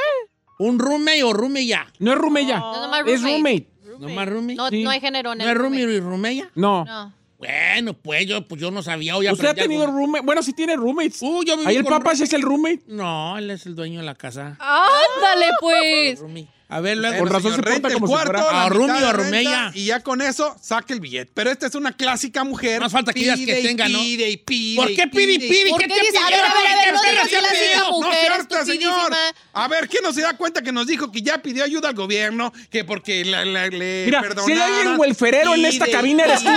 Un roommate o roomie ya. No es roommate ya. No, nomás Es roommate. roommate. ¿No más roomie? No, Sí. no hay género en ¿No el es roomie roommate. y roomie ya? No. No. Bueno, pues yo, pues yo no sabía. Hoy ¿Usted ha tenido algo. roommate? Bueno, sí tiene roommates. Uh, yo viví Ahí el papá sí es el roommate. No, él es el dueño de la casa. Ándale, pues. A ver, luego. Con razón señor, se el como si cuarto, fuera- la A mitad Rumi de renta. Y ya con eso saque el billete. Pero esta es una clásica mujer. Más falta que digas que tenga, ¿no? Pide y pide. ¿Por qué pide y pide? ¿Por ¿Qué qué te dices? A ver, a ver, a ver, no ¿Qué digas te que la No mujer estupidísima. señor. A ver, ¿quién no se da cuenta que nos dijo que ya pidió ayuda al gobierno? Que porque la- la- le Mira, si hay alguien welferero en esta Pide y cabina, eres tú.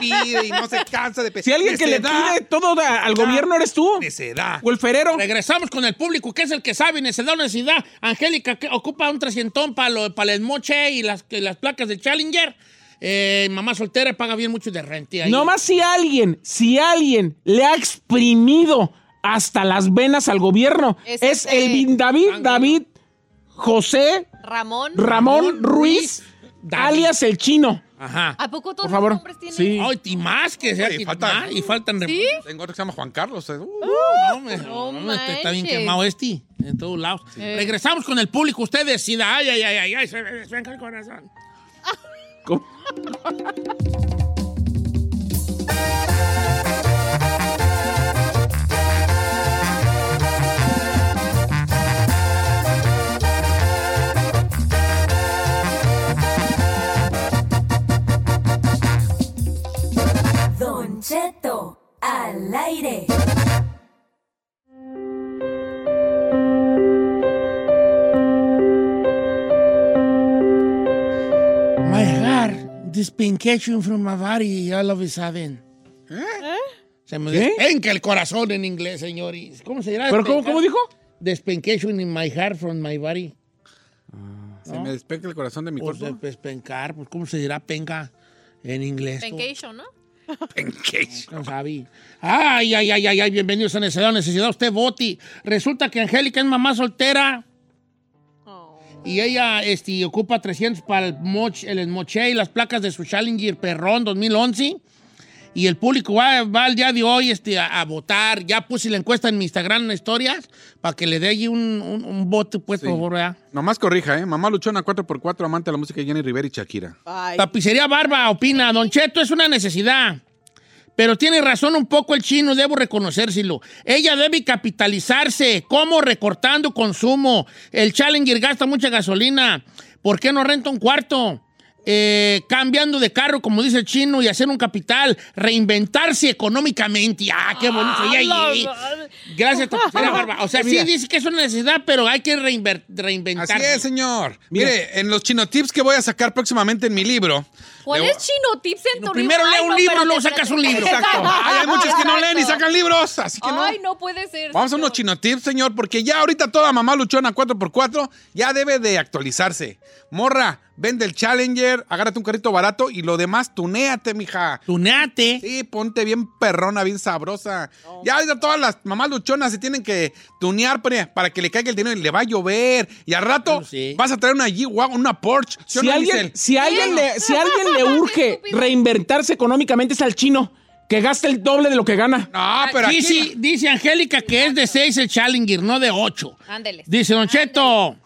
Pide y pide y no se cansa de pedir. Si alguien que le pide todo a- al gobierno eres tú. Necedad. O el ferero. Regresamos con el público, que es el que sabe, necesidad o necesidad. Angélica que ocupa un para para el moche y las, que las placas de Challenger. Eh, mamá soltera paga bien mucho de renta. No más si alguien, si alguien le ha exprimido hasta las venas al gobierno, Es es, este- el David, David José Ramón. Ramón Ruiz, David. alias el chino. Ajá. ¿A poco todos Por favor. los hombres tienen? Sí. Ay, y más que sea. Oye, y, falta- más, y faltan. ¿Sí? Tengo otro que se llama Juan Carlos. eh. Uh, No, me- No no, me- está, bien quemado este en todos lados. Eh. Regresamos con el público. Usted decida. Ay, ay, ay, ay, ay, se me despenca el corazón. ¿Cómo? [laughs] Don Cheto, al aire. My heart, despencation from my body all of a sudden. Se me despenca el corazón en inglés, señores. ¿Cómo se dirá? ¿Pero cómo, cómo dijo? Despencation in my heart from my body. Se me despeca el corazón de mi Pues cuerpo. despencar, pues ¿cómo se dirá penca en inglés? tú? Vacation, [laughs] ¿no? No sabía. Ay, ay, ay, ay, ay, bienvenidos a Necesidad, Necesidad. Usted, Boti. Resulta que Angélica es mamá soltera Oh. y ella este, ocupa 300 para el, moch, el moche y las placas de su Challenger Perrón 2011. Y el público va, va al día de hoy este, a, a votar. Ya puse la encuesta en mi Instagram en historias para que le dé allí un, un, un voto, pues, Sí. por favor, ¿verdad? Nomás corrija, ¿eh? Mamá luchona 4x4, amante de la música de Jenny Rivera y Shakira. Tapicería Barba opina, Don Cheto es una necesidad. Pero tiene razón un poco el chino, debo reconocérselo. Ella debe capitalizarse. ¿Cómo? Recortando consumo. El Challenger gasta mucha gasolina. ¿Por qué no renta un cuarto? Eh, cambiando de carro, como dice el chino, y hacer un capital, reinventarse económicamente. ¡Ah, qué bonito! Y ahí- Gracias, [laughs] Barba. O sea, sí dice que es una necesidad, pero hay que reinver- reinventarse. Así es, señor. Mira. Mire, en los chino tips que voy a sacar próximamente en mi libro. ¿Cuál es chino tips en tu primero libro? lee Ay, un no, libro, espérate, luego sacas espérate. un libro. Exacto. Ay, hay muchos que no leen y sacan libros, así que no. Ay, no puede ser. Vamos a unos chino tips, señor, porque ya ahorita toda mamá luchona 4x4 ya debe de actualizarse. Morra, vende el Challenger, agárrate un carrito barato y lo demás, tunéate, mija. Tuneate. Sí, ponte bien perrona, bien sabrosa. Ya ahorita todas las mamás luchonas se tienen que tunear para, que le caiga el dinero y le va a llover. Y al rato sí. vas a traer una G-Wagon, una Porsche. ¿Sí o Si no, alguien, si, alguien le, si alguien le urge reinventarse económicamente es al chino, que gasta el doble de lo que gana. No, pero aquí... Dice, dice Angélica que es de 6 el Challenger, no de 8. Ándeles. Dice Don Cheto,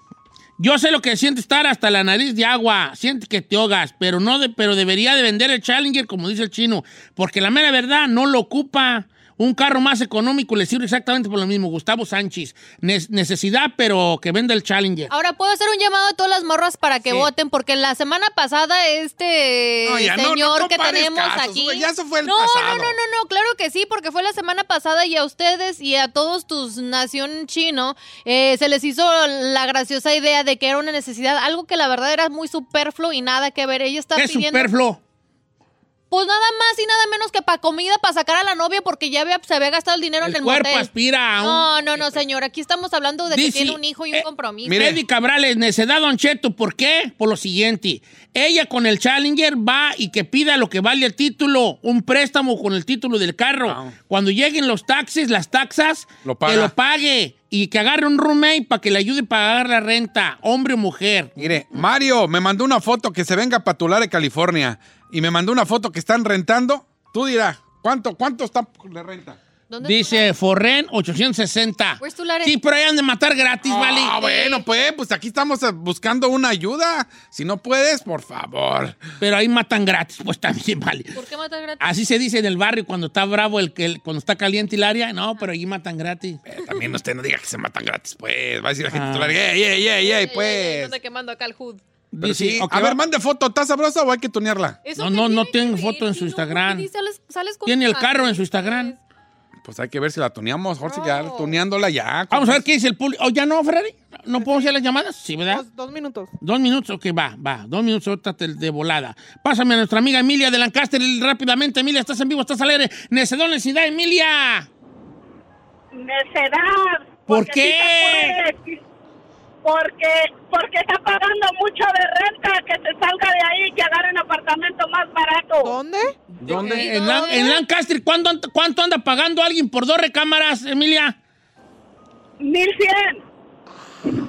yo sé lo que siente estar hasta la nariz de agua, siente que te ahogas, pero, no de, pero debería de vender el Challenger, como dice el chino, porque la mera verdad no lo ocupa. Un carro más económico le sirve exactamente por lo mismo. Gustavo Sánchez. Ne- necesidad, pero que venda el Challenger. Ahora puedo hacer un llamado a todas las morras para que Sí. voten, porque la semana pasada este No, ya no, no señor que tenemos casos, aquí. güey, ya eso fue el no, pasado. no, no, no, no, claro que sí, porque fue la semana pasada y a ustedes y a todos tus nación chino eh, se les hizo la graciosa idea de que era una necesidad, algo que la verdad era muy superfluo y nada que ver. Ella está ¿Qué pidiendo. superfluo? Pues nada más y nada menos que para comida, para sacar a la novia, porque ya había- se había gastado el dinero en El el cuerpo motel. aspira a un... No, no, no, señor. Aquí estamos hablando de que Dice, tiene un hijo y un eh, compromiso. mire. Eddie Cabrales, necedad, Don Cheto. ¿Por qué? Por lo siguiente. Ella con el Challenger va y que pida lo que vale el título, un préstamo con el título del carro. Ah. Cuando lleguen los taxis, las taxas, Lo que lo pague y que agarre un roommate para que le ayude a pagar la renta, hombre o mujer. Mire, Mario me mandó una foto que se venga para Tulare, California. Y me mandó una foto que están rentando. Tú dirás, ¿cuánto, cuánto está de renta? ¿Dónde Dice Forren 860. Where's Tulare? Sí, pero ahí han de matar gratis, ¿vale? Ah, bueno, pues, pues aquí estamos eh, buscando una ayuda. Si no puedes, por favor. Pero ahí matan gratis, pues también, vale. ¿Por qué matar gratis? Así se dice en el barrio cuando está bravo, el que cuando está caliente el área. No, pero ahí matan gratis. Eh, también usted no diga que se matan gratis, pues. Va a decir la gente, Ah. titular, ey, ey, ey, ey, pues. ¿Dónde quemando acá el hood? Pero sí, a ver, va- mande foto. ¿Está sabrosa o hay que tunearla? ¿Eso No, no, no tiene foto en su Instagram. porque sales, sales con Tiene el carro en su. Instagram. Pues hay que ver si la tuneamos. Jorge, ya tuneándola ya. Vamos a ver qué dice el público. ¿Oh, ya no, Ferrari? ¿No podemos hacer las llamadas? Sí, ¿verdad? Dos, dos minutos. Dos minutos, ok, va, va. Dos minutos, ahorita de volada. Pásame a nuestra amiga Emilia de Lancaster rápidamente. Emilia, estás en vivo, estás alegre. Necedón, necesidad, Emilia. Necedad. ¿Por qué? Porque, porque está pagando mucho de renta, que se salga de ahí, que agarren apartamento más barato. ¿Dónde? ¿Dónde? En, Lan- en Lancaster, ¿cuánto, anda- ¿cuánto anda pagando alguien por dos recámaras, Emilia? Mil cien.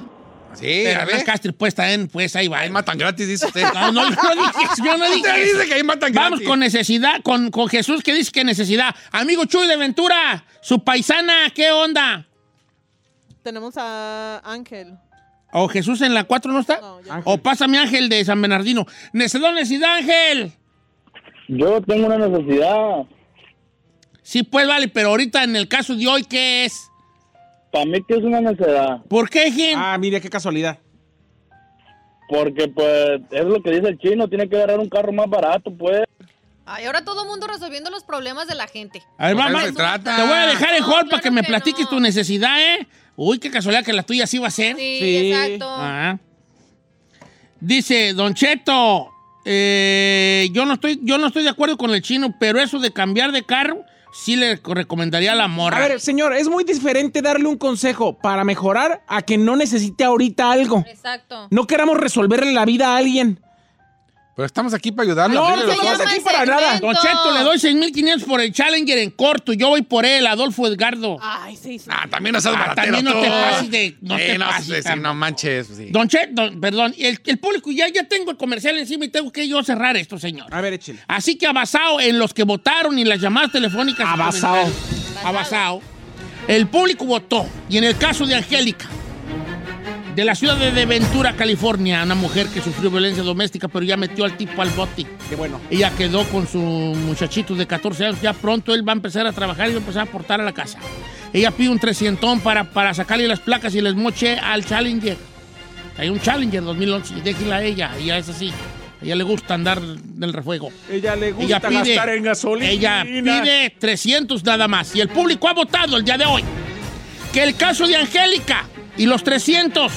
Sí, Pero a ver. Lancaster, pues, también, pues, ahí va. Ahí matan gratis, dice usted. No, no, yo no dije yo no dije Usted eso. dice que ahí matan Vamos gratis. con necesidad, con, con Jesús que dice que necesidad. Amigo Chuy de Ventura, su paisana, ¿qué onda? Tenemos a Ángel. ¿O Jesús en la 4 no está? No, ya. O pásame Ángel de San Bernardino. Necesidad, necesidad, Ángel. Yo tengo una necesidad. Sí, pues vale, pero ahorita en el caso de hoy, ¿qué es? Para mí que es una necesidad. ¿Por qué, Jim? Ah, mira qué casualidad. Porque pues es lo que dice el chino, tiene que agarrar un carro más barato, pues. Ay, ahora todo el mundo resolviendo los problemas de la gente. A ver, Pues vamos. eso se trata. Te voy a dejar en No, claro para que me que platiques no. tu necesidad, ¿eh? Uy, qué casualidad que la tuya sí va a ser. Sí, Sí. exacto. Ah. Dice, Don Cheto, eh, yo, no estoy, yo no estoy de acuerdo con el chino, pero eso de cambiar de carro, sí le recomendaría a la morra. A ver, señor, es muy diferente darle un consejo para mejorar a que no necesite ahorita algo. Exacto. No queramos resolverle la vida a alguien. Pero estamos aquí para ayudarlo. No, no estamos aquí para nada. Don Cheto, le doy 6.500 por el Challenger en corto. Yo voy por él, Adolfo Edgardo. Ay, sí, sí. Ah, también no seas Ah, baratero también no tú. te pases de- no te no, pases, sí, no manches. sí. Don Cheto, perdón, el, el público, ya, ya tengo el comercial encima y tengo que yo cerrar esto, señor. A ver, échale. Así que abasado en los que votaron y las llamadas telefónicas. Abasao. Abasao. El público votó. Y en el caso de Angélica, de la ciudad de Ventura, California, una mujer que sufrió violencia doméstica, pero ya metió al tipo al bote. Qué bueno. Ella quedó con su muchachito de 14 años. Ya pronto él va a empezar a trabajar y va a empezar a aportar a la casa. Ella pide un trescientón para, para sacarle las placas y les moche al Challenger. Hay un Challenger 2011 y déjela a ella. Ella es así. A ella le gusta andar del refuego. Ella le gusta Ella pide, gastar en gasolina. ella pide 300 nada más. Y el público ha votado el día de hoy que el caso de Angélica y los 300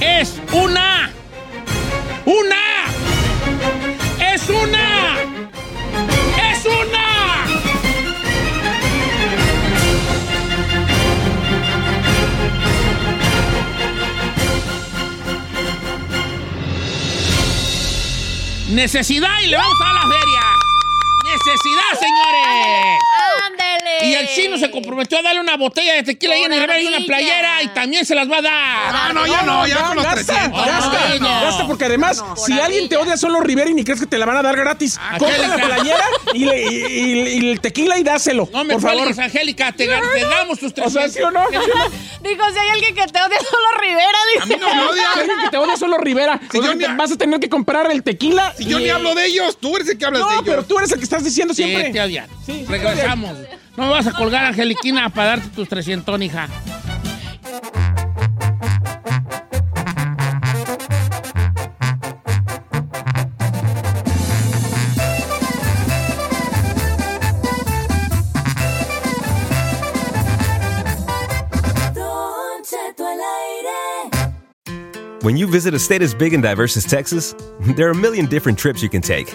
es una. ¡Una! ¡Es una! ¡Es una! Necesidad y le vamos a la feria. Necesidad, señores. Y el chino se comprometió a darle una botella de tequila y una y una playera y también se las va a dar. Ah, no, ya no, ya con los gasta, 300. Gasta, No, no. gasta, porque además, si alguien te odia solo Rivera y ni crees que te la van a dar gratis, compra la playera y, le- y- y- y el tequila y dáselo. No me por favor. Angélica, te, damos tus O 300. sea, ¿sí o no? Dijo, si hay alguien que te odia, solo Rivera. A mí Dice. no me odian. Si alguien que te odia solo Rivera. Si O sea, yo te vas a tener que comprar el tequila. Si yo ni hablo de ellos, tú eres el que hablas de No, ellos. pero tú eres el que estás diciendo Sí, siempre. te odian. Sí, Regresamos. No me vas a colgar, Angeliquina, para darte tus 300, hija. Don Cheto al aire. When you visit a state as big and diverse as Texas, [laughs] there are a million different trips you can take.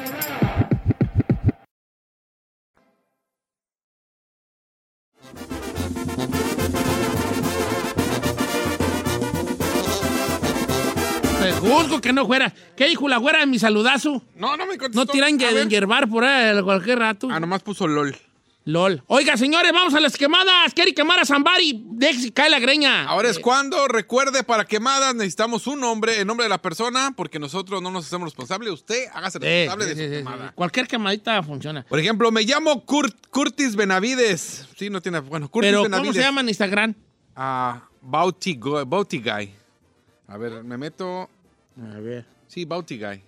Juzgo que no fuera. ¿Qué dijo la güera de mi saludazo? No, no me contestó. No tiran hierbar por ahí cualquier rato. Ah, nomás puso LOL. LOL. Oiga, señores, vamos a las quemadas. Quiere quemar a Zambari. Deje cae la greña. Ahora es cuando, recuerde, para quemadas necesitamos un nombre, el nombre de la persona, porque nosotros no nos hacemos responsables. Usted hágase Eh, responsable de sí, su quemada. Cualquier quemadita funciona. Por ejemplo, me llamo Curtis Benavides. Sí, no tiene. Bueno, Curtis Pero, Benavides. ¿cómo se llama en Instagram? Ah, Bauti, Gu- Bauti Guy. A ver, me meto. A ver. Sí, Bauti Guy.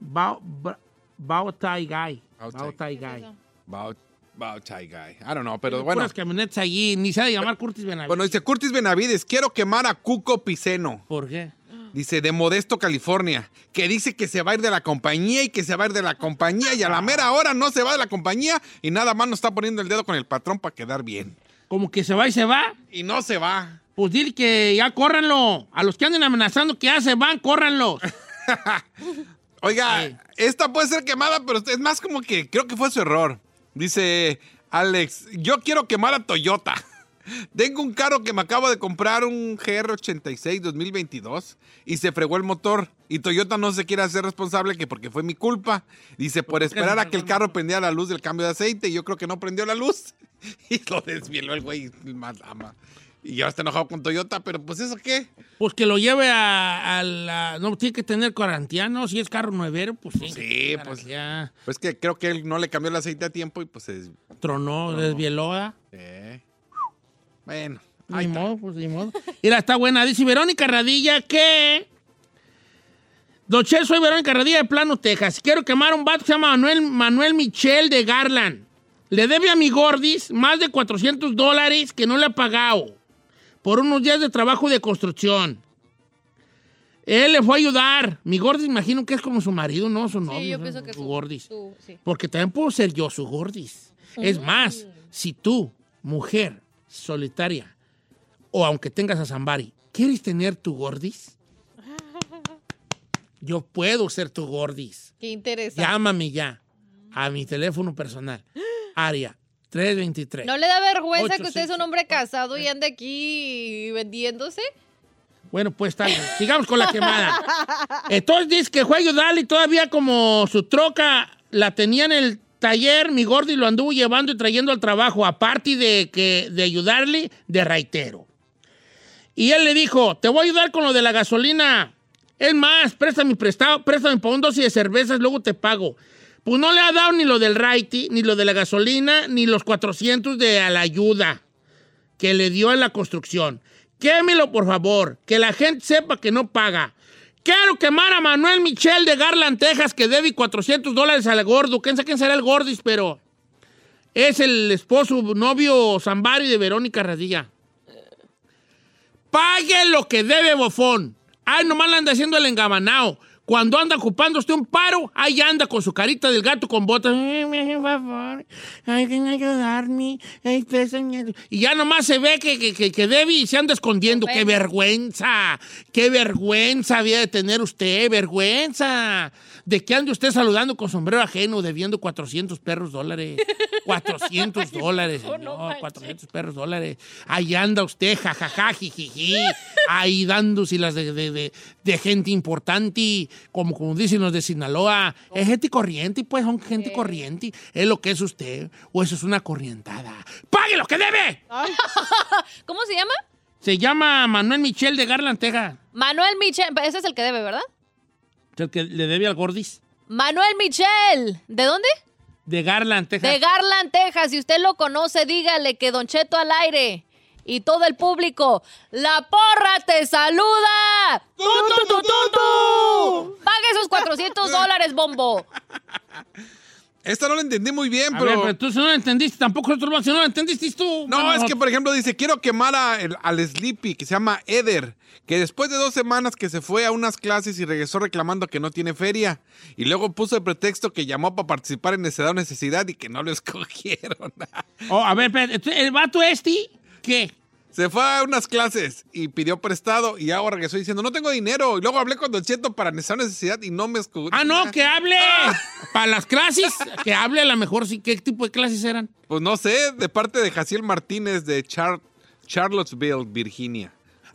Bao, ba- Bao Tai Guy. Bao Bao Tai Guy. Baut, Bauti Guy. I don't know, pero bueno. Puras camionetas allí. Ni se ha de llamar Curtis Benavides. Bueno, dice Curtis Benavides, quiero quemar a Cuco Piceno. ¿Por qué? Dice, de Modesto, California, que dice que se va a ir de la compañía y que se va a ir de la compañía y a la mera hora no se va de la compañía y nada más nos está poniendo el dedo con el patrón para quedar bien. Como que se va y se va. Y no se va. Pues dile que ya córranlo. A los que anden amenazando que ya se van, córranlos. [laughs] Oiga, esta puede ser quemada, pero es más como que creo que fue su error. Dice Alex, yo quiero quemar a Toyota. [laughs] Tengo un carro que me acabo de comprar, un GR86 2022, y se fregó el motor. Y Toyota no se quiere hacer responsable que porque fue mi culpa. Dice, por esperar a que el carro prendiera la luz del cambio de aceite, y yo creo que no prendió la luz. [laughs] Y lo desvieló el güey. más ama. Y ya está enojado con Toyota, pero pues eso qué. Pues que lo lleve a, a la... No, tiene que tener garantía, ¿no? Si es carro nuevero, pues sí. Sí, pues ya. Pues que creo que él no le cambió el aceite a tiempo y pues des- Tronó, desvieló. ¿ah? Eh. Bueno. Ni modo, pues ni modo. Mira, está buena. Dice Verónica Radilla que... Don Chel, soy Verónica Radilla de Plano, Texas. Quiero quemar un vato que se llama Manuel, Manuel Michel de Garland. Le debe a mi Gordis más de 400 dólares que no le ha pagado por unos días de trabajo de construcción. Él le fue a ayudar. Mi Gordis, imagino que es como su marido, ¿no? Su novio. Sí, yo pienso que su su- Gordis. su- sí. Porque también puedo ser yo su gordis. Es más, si tú, mujer solitaria, o aunque tengas a Zambari, ¿quieres tener tu gordis? [laughs] Yo puedo ser tu gordis. Qué interesante. Llámame ya a mi teléfono personal. [gasps] Área 323. ¿No le da vergüenza que usted es un hombre casado y ande aquí vendiéndose? Bueno, pues bien. Sigamos con la quemada. Entonces dice que fue a ayudarle y todavía como su troca la tenía en el taller, mi gordi lo anduvo llevando y trayendo al trabajo, aparte de, que, de ayudarle de raitero. Y él le dijo, te voy a ayudar con lo de la gasolina. Es más, préstame prestado, préstame para un dosis de cervezas, luego te pago. Pues no le ha dado ni lo del raite, ni lo de la gasolina, ni los 400 de a la ayuda que le dio en la construcción. Quémelo, por favor, que la gente sepa que no paga. Quiero quemar a Manuel Michel de Garland, Texas, que debe 400 dólares al gordo. ¿Quién sabe quién será el gordis? Pero es el esposo, novio Zambari de Verónica Radilla. Pague lo que debe, bofón. Ay, nomás le anda haciendo el engabanao. Cuando anda ocupando usted un paro, ahí anda con su carita del gato con botas. Ay, me hace favor. Ay, que ayudarme. Ay. Y ya nomás se ve que, que, que, que debe y se anda escondiendo. ¡Qué vergüenza! ¡Qué vergüenza había de tener usted! ¡Vergüenza! ¿De qué ande usted saludando con sombrero ajeno debiendo 400 perros dólares? [laughs] 400 dólares, señor, 400 perros dólares. Ahí anda usted, jajaja, jijiji, ahí dándose las de, de- de- de gente importante, como, como dicen los de Sinaloa. Es gente corriente, pues, son gente corriente. Es lo que es usted, o eso es una corrientada. ¡Pague lo que debe! [laughs] ¿Cómo se llama? Se llama Manuel Michel de Garland, Texas. Manuel Michel. Ese es el que debe, ¿verdad? El que le debe al Gordis. Manuel Michel. ¿De dónde? De Garland, Texas. De Garland, Texas. Si usted lo conoce, dígale que Don Cheto al aire y todo el público, la porra te saluda. ¡Tu, tu, tu, tu, tu! Pague esos 400 [laughs] dólares, bombo. Esta no la entendí muy bien, A pero... ver, pero tú si no lo entendiste, tampoco nosotros, si no lo entendiste tú. No, bueno, es que, por ejemplo, dice, quiero quemar a- el- al Sleepy, que se llama Eder, que después de dos semanas que se fue a unas clases y regresó reclamando que no tiene feria. Y luego puso el pretexto que llamó para participar en Necesidad o Necesidad y que no lo [laughs] escogieron. Oh, a ver, ¿el vato este qué? Se fue a unas clases y pidió prestado y ahora regresó diciendo, no tengo dinero. Y luego hablé con Don Cheto para Necesidad o Necesidad y no me escogió. Ah, no, que hable. Para las clases, que hable a lo mejor sí. ¿Qué tipo de clases eran? Pues no sé, de parte de Jaciel Martínez de Char- Charlottesville, Virginia.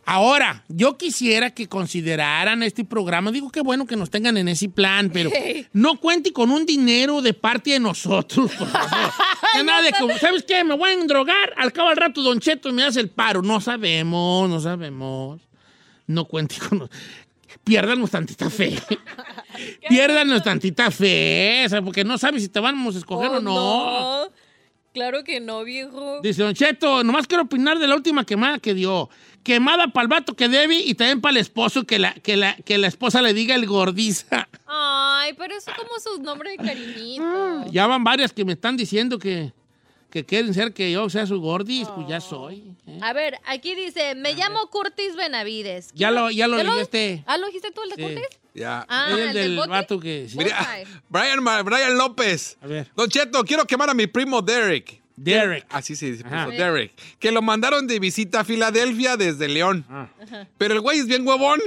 Ahora, yo quisiera que consideraran este programa. Digo que bueno que nos tengan en ese plan, pero no cuente con un dinero de parte de nosotros, por favor. [laughs] Nada de como, ¿sabes qué? Me voy a endrogar. Al cabo al rato, Don Cheto me hace el paro. No sabemos, no sabemos. No cuente con. Piérdanos tantita fe. [laughs] [laughs] Piérdanos tantita fe. O sea, porque no sabes si te vamos a escoger Oh, o no. no. Claro que no, viejo. Dice Don Cheto, nomás quiero opinar de la última quemada que dio. Quemada para el vato que debe y también para el esposo que la, que, la, que la esposa le diga el gordiza. Ay, pero eso es como su nombre de cariñito. Ya van varias que me están diciendo que, que quieren ser que yo sea su gordis, pues ya soy. ¿eh? A ver, aquí dice, me llamo Curtis Benavides. Ya lo, ya lo ¿Ya leí este. Ah, ¿lo dijiste tú, el de Sí. Curtis? Ya. Ah, el ¿el del vato que... sí. Mira, Brian, Brian López. A ver. Don Cheto, quiero quemar a mi primo Derek. Derek. Así se dice, Derek. Que lo mandaron de visita a Filadelfia desde León. Ah. Pero el güey es bien huevón.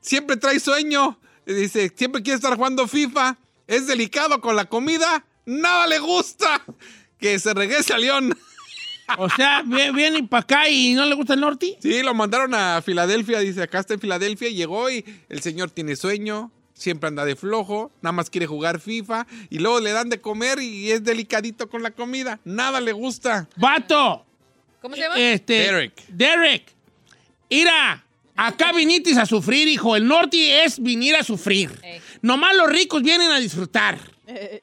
Siempre trae sueño. Dice, siempre quiere estar jugando FIFA. Es delicado con la comida. Nada le gusta. Que se regrese a León. O sea, vi- viene para acá y no le gusta el norte. Sí, lo mandaron a Filadelfia. Dice, acá está en Filadelfia. Llegó y el señor tiene sueño. Siempre anda de flojo. Nada más quiere jugar FIFA. Y luego le dan de comer y es delicadito con la comida. Nada le gusta. ¡Vato! ¿Cómo se llama? Este, Derek. Derek. Mira, acá vinitis a sufrir, hijo. El norte es venir a sufrir. Nomás los ricos vienen a disfrutar.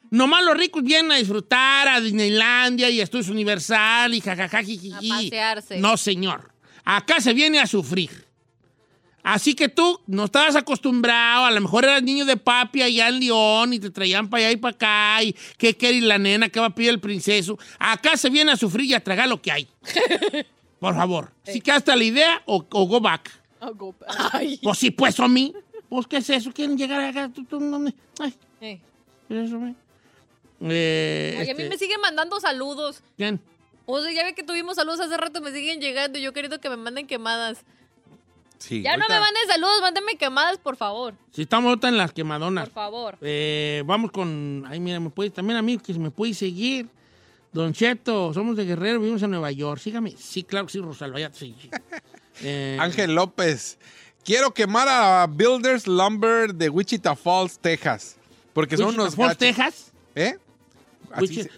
Nomás los ricos vienen a disfrutar a Disneylandia y a Estudios Universal y jajaja. A pasearse. No, señor. Acá se viene a sufrir. Así que tú no estabas acostumbrado, a lo mejor eras niño de papi allá en León y te traían para allá y para acá y qué quiere la nena, qué va a pedir el princeso. Acá se viene a sufrir y a tragar lo que hay. [laughs] Por favor. Si quedaste la idea o, o go back. Oh, go back. Ay. Pues sí, pues, a mí. Pues, ¿qué es eso? ¿Quieren llegar acá? ¿Tú- tú- dónde? Ay, Eh. ¿qué es eso? Eh, Ay, a mí este, me siguen mandando saludos. ¿Quién? O sea, ya ve que tuvimos saludos hace rato, me siguen llegando. Yo querido que me manden quemadas. Sí, Ya no me manden saludos, mándenme quemadas, por favor. Si estamos ahorita en las quemadonas. Por favor. Eh, vamos con. Ay, mira, me puede, también a mí que se me puede seguir. Don Cheto, somos de Guerrero, vivimos en Nueva York. Sígame. Sí, claro que sí, Rosalba, ya sí. [laughs] Eh, Ángel López. Quiero quemar a Builders Lumber de Wichita Falls, Texas. Porque son Wichita unos Falls, gachos. Texas. ¿Eh?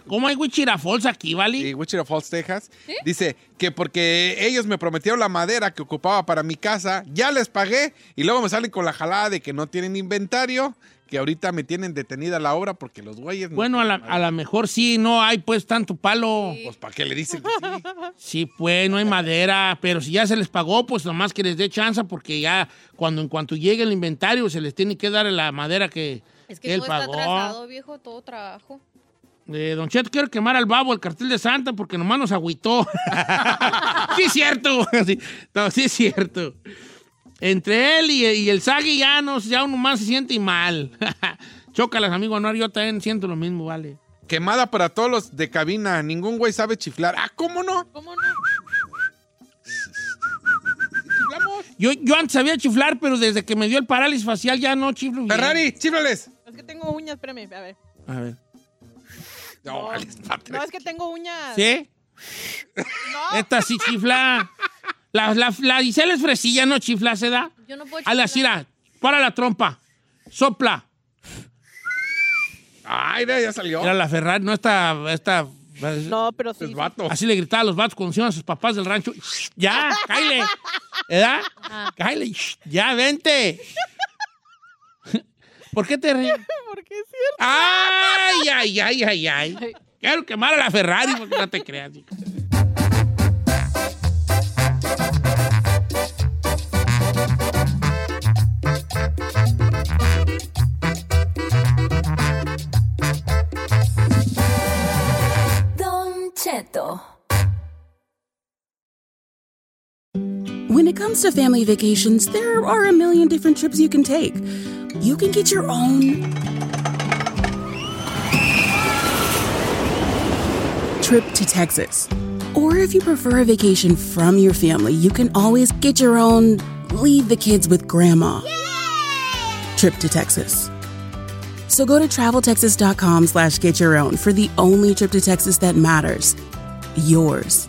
¿Cómo hay Wichita Falls aquí, vale? Sí, Wichita Falls, Texas. Dice que porque ellos me prometieron la madera que ocupaba para mi casa, ya les pagué y luego me salen con la jalada de que no tienen inventario, que ahorita me tienen detenida la obra porque los güeyes... no- Bueno, a la- a lo mejor sí, no hay pues tanto palo. Pues ¿para qué le dicen que [laughs] sí? Sí, pues, no hay madera, pero si ya se les pagó, pues nomás que les dé chance porque ya cuando en cuanto llegue el inventario se les tiene que dar la madera que, Es que él todo está pagó. atrasado, viejo, todo trabajo. Eh, don Cheto, quiero quemar al babo, el cartel de Santa, porque nomás nos agüitó. [laughs] sí, es cierto. Sí, no, sí es cierto. Entre él y, y el Sagui ya, no, ya uno más se siente mal. [laughs] Chócalas, amigo Anuar, yo también siento lo mismo, vale. Quemada para todos los de cabina. Ningún güey sabe chiflar. Ah, ¿cómo no? ¿Cómo no? Yo, yo antes sabía chiflar, pero desde que me dio el parálisis facial ya no chiflo. Ferrari, chiflales. Es que tengo uñas, espérame, a ver. A ver. [laughs] No, vale, No, es que tengo uñas. ¿Sí? Esta sí chifla. La, la, la Gisela es fresilla, ¿no chifla, se da? Yo no puedo A la chiflar. Cira, para la trompa. Sopla. Ay, mira, ya salió. Era la Ferrari, no esta. esta No, pero sí. Es vato. Así le gritaba a los vatos cuando se iban a sus papás del rancho. ¡Ya! ¡Cáile! ¿Verdad? ¡Cáile! ¡Ya, vente! ¿Por qué te ríes? [laughs] Porque es cierto. Ay, ay, ay, ay, ay. Quiero quemar a la Ferrari porque no te creas. When it comes to family vacations, there are a million different trips you can take. You can get your own trip to Texas. Or if you prefer a vacation from your family, you can always get your own leave the kids with grandma trip to Texas. So go to traveltexas.com slash get your own for the only trip to Texas that matters. Yours.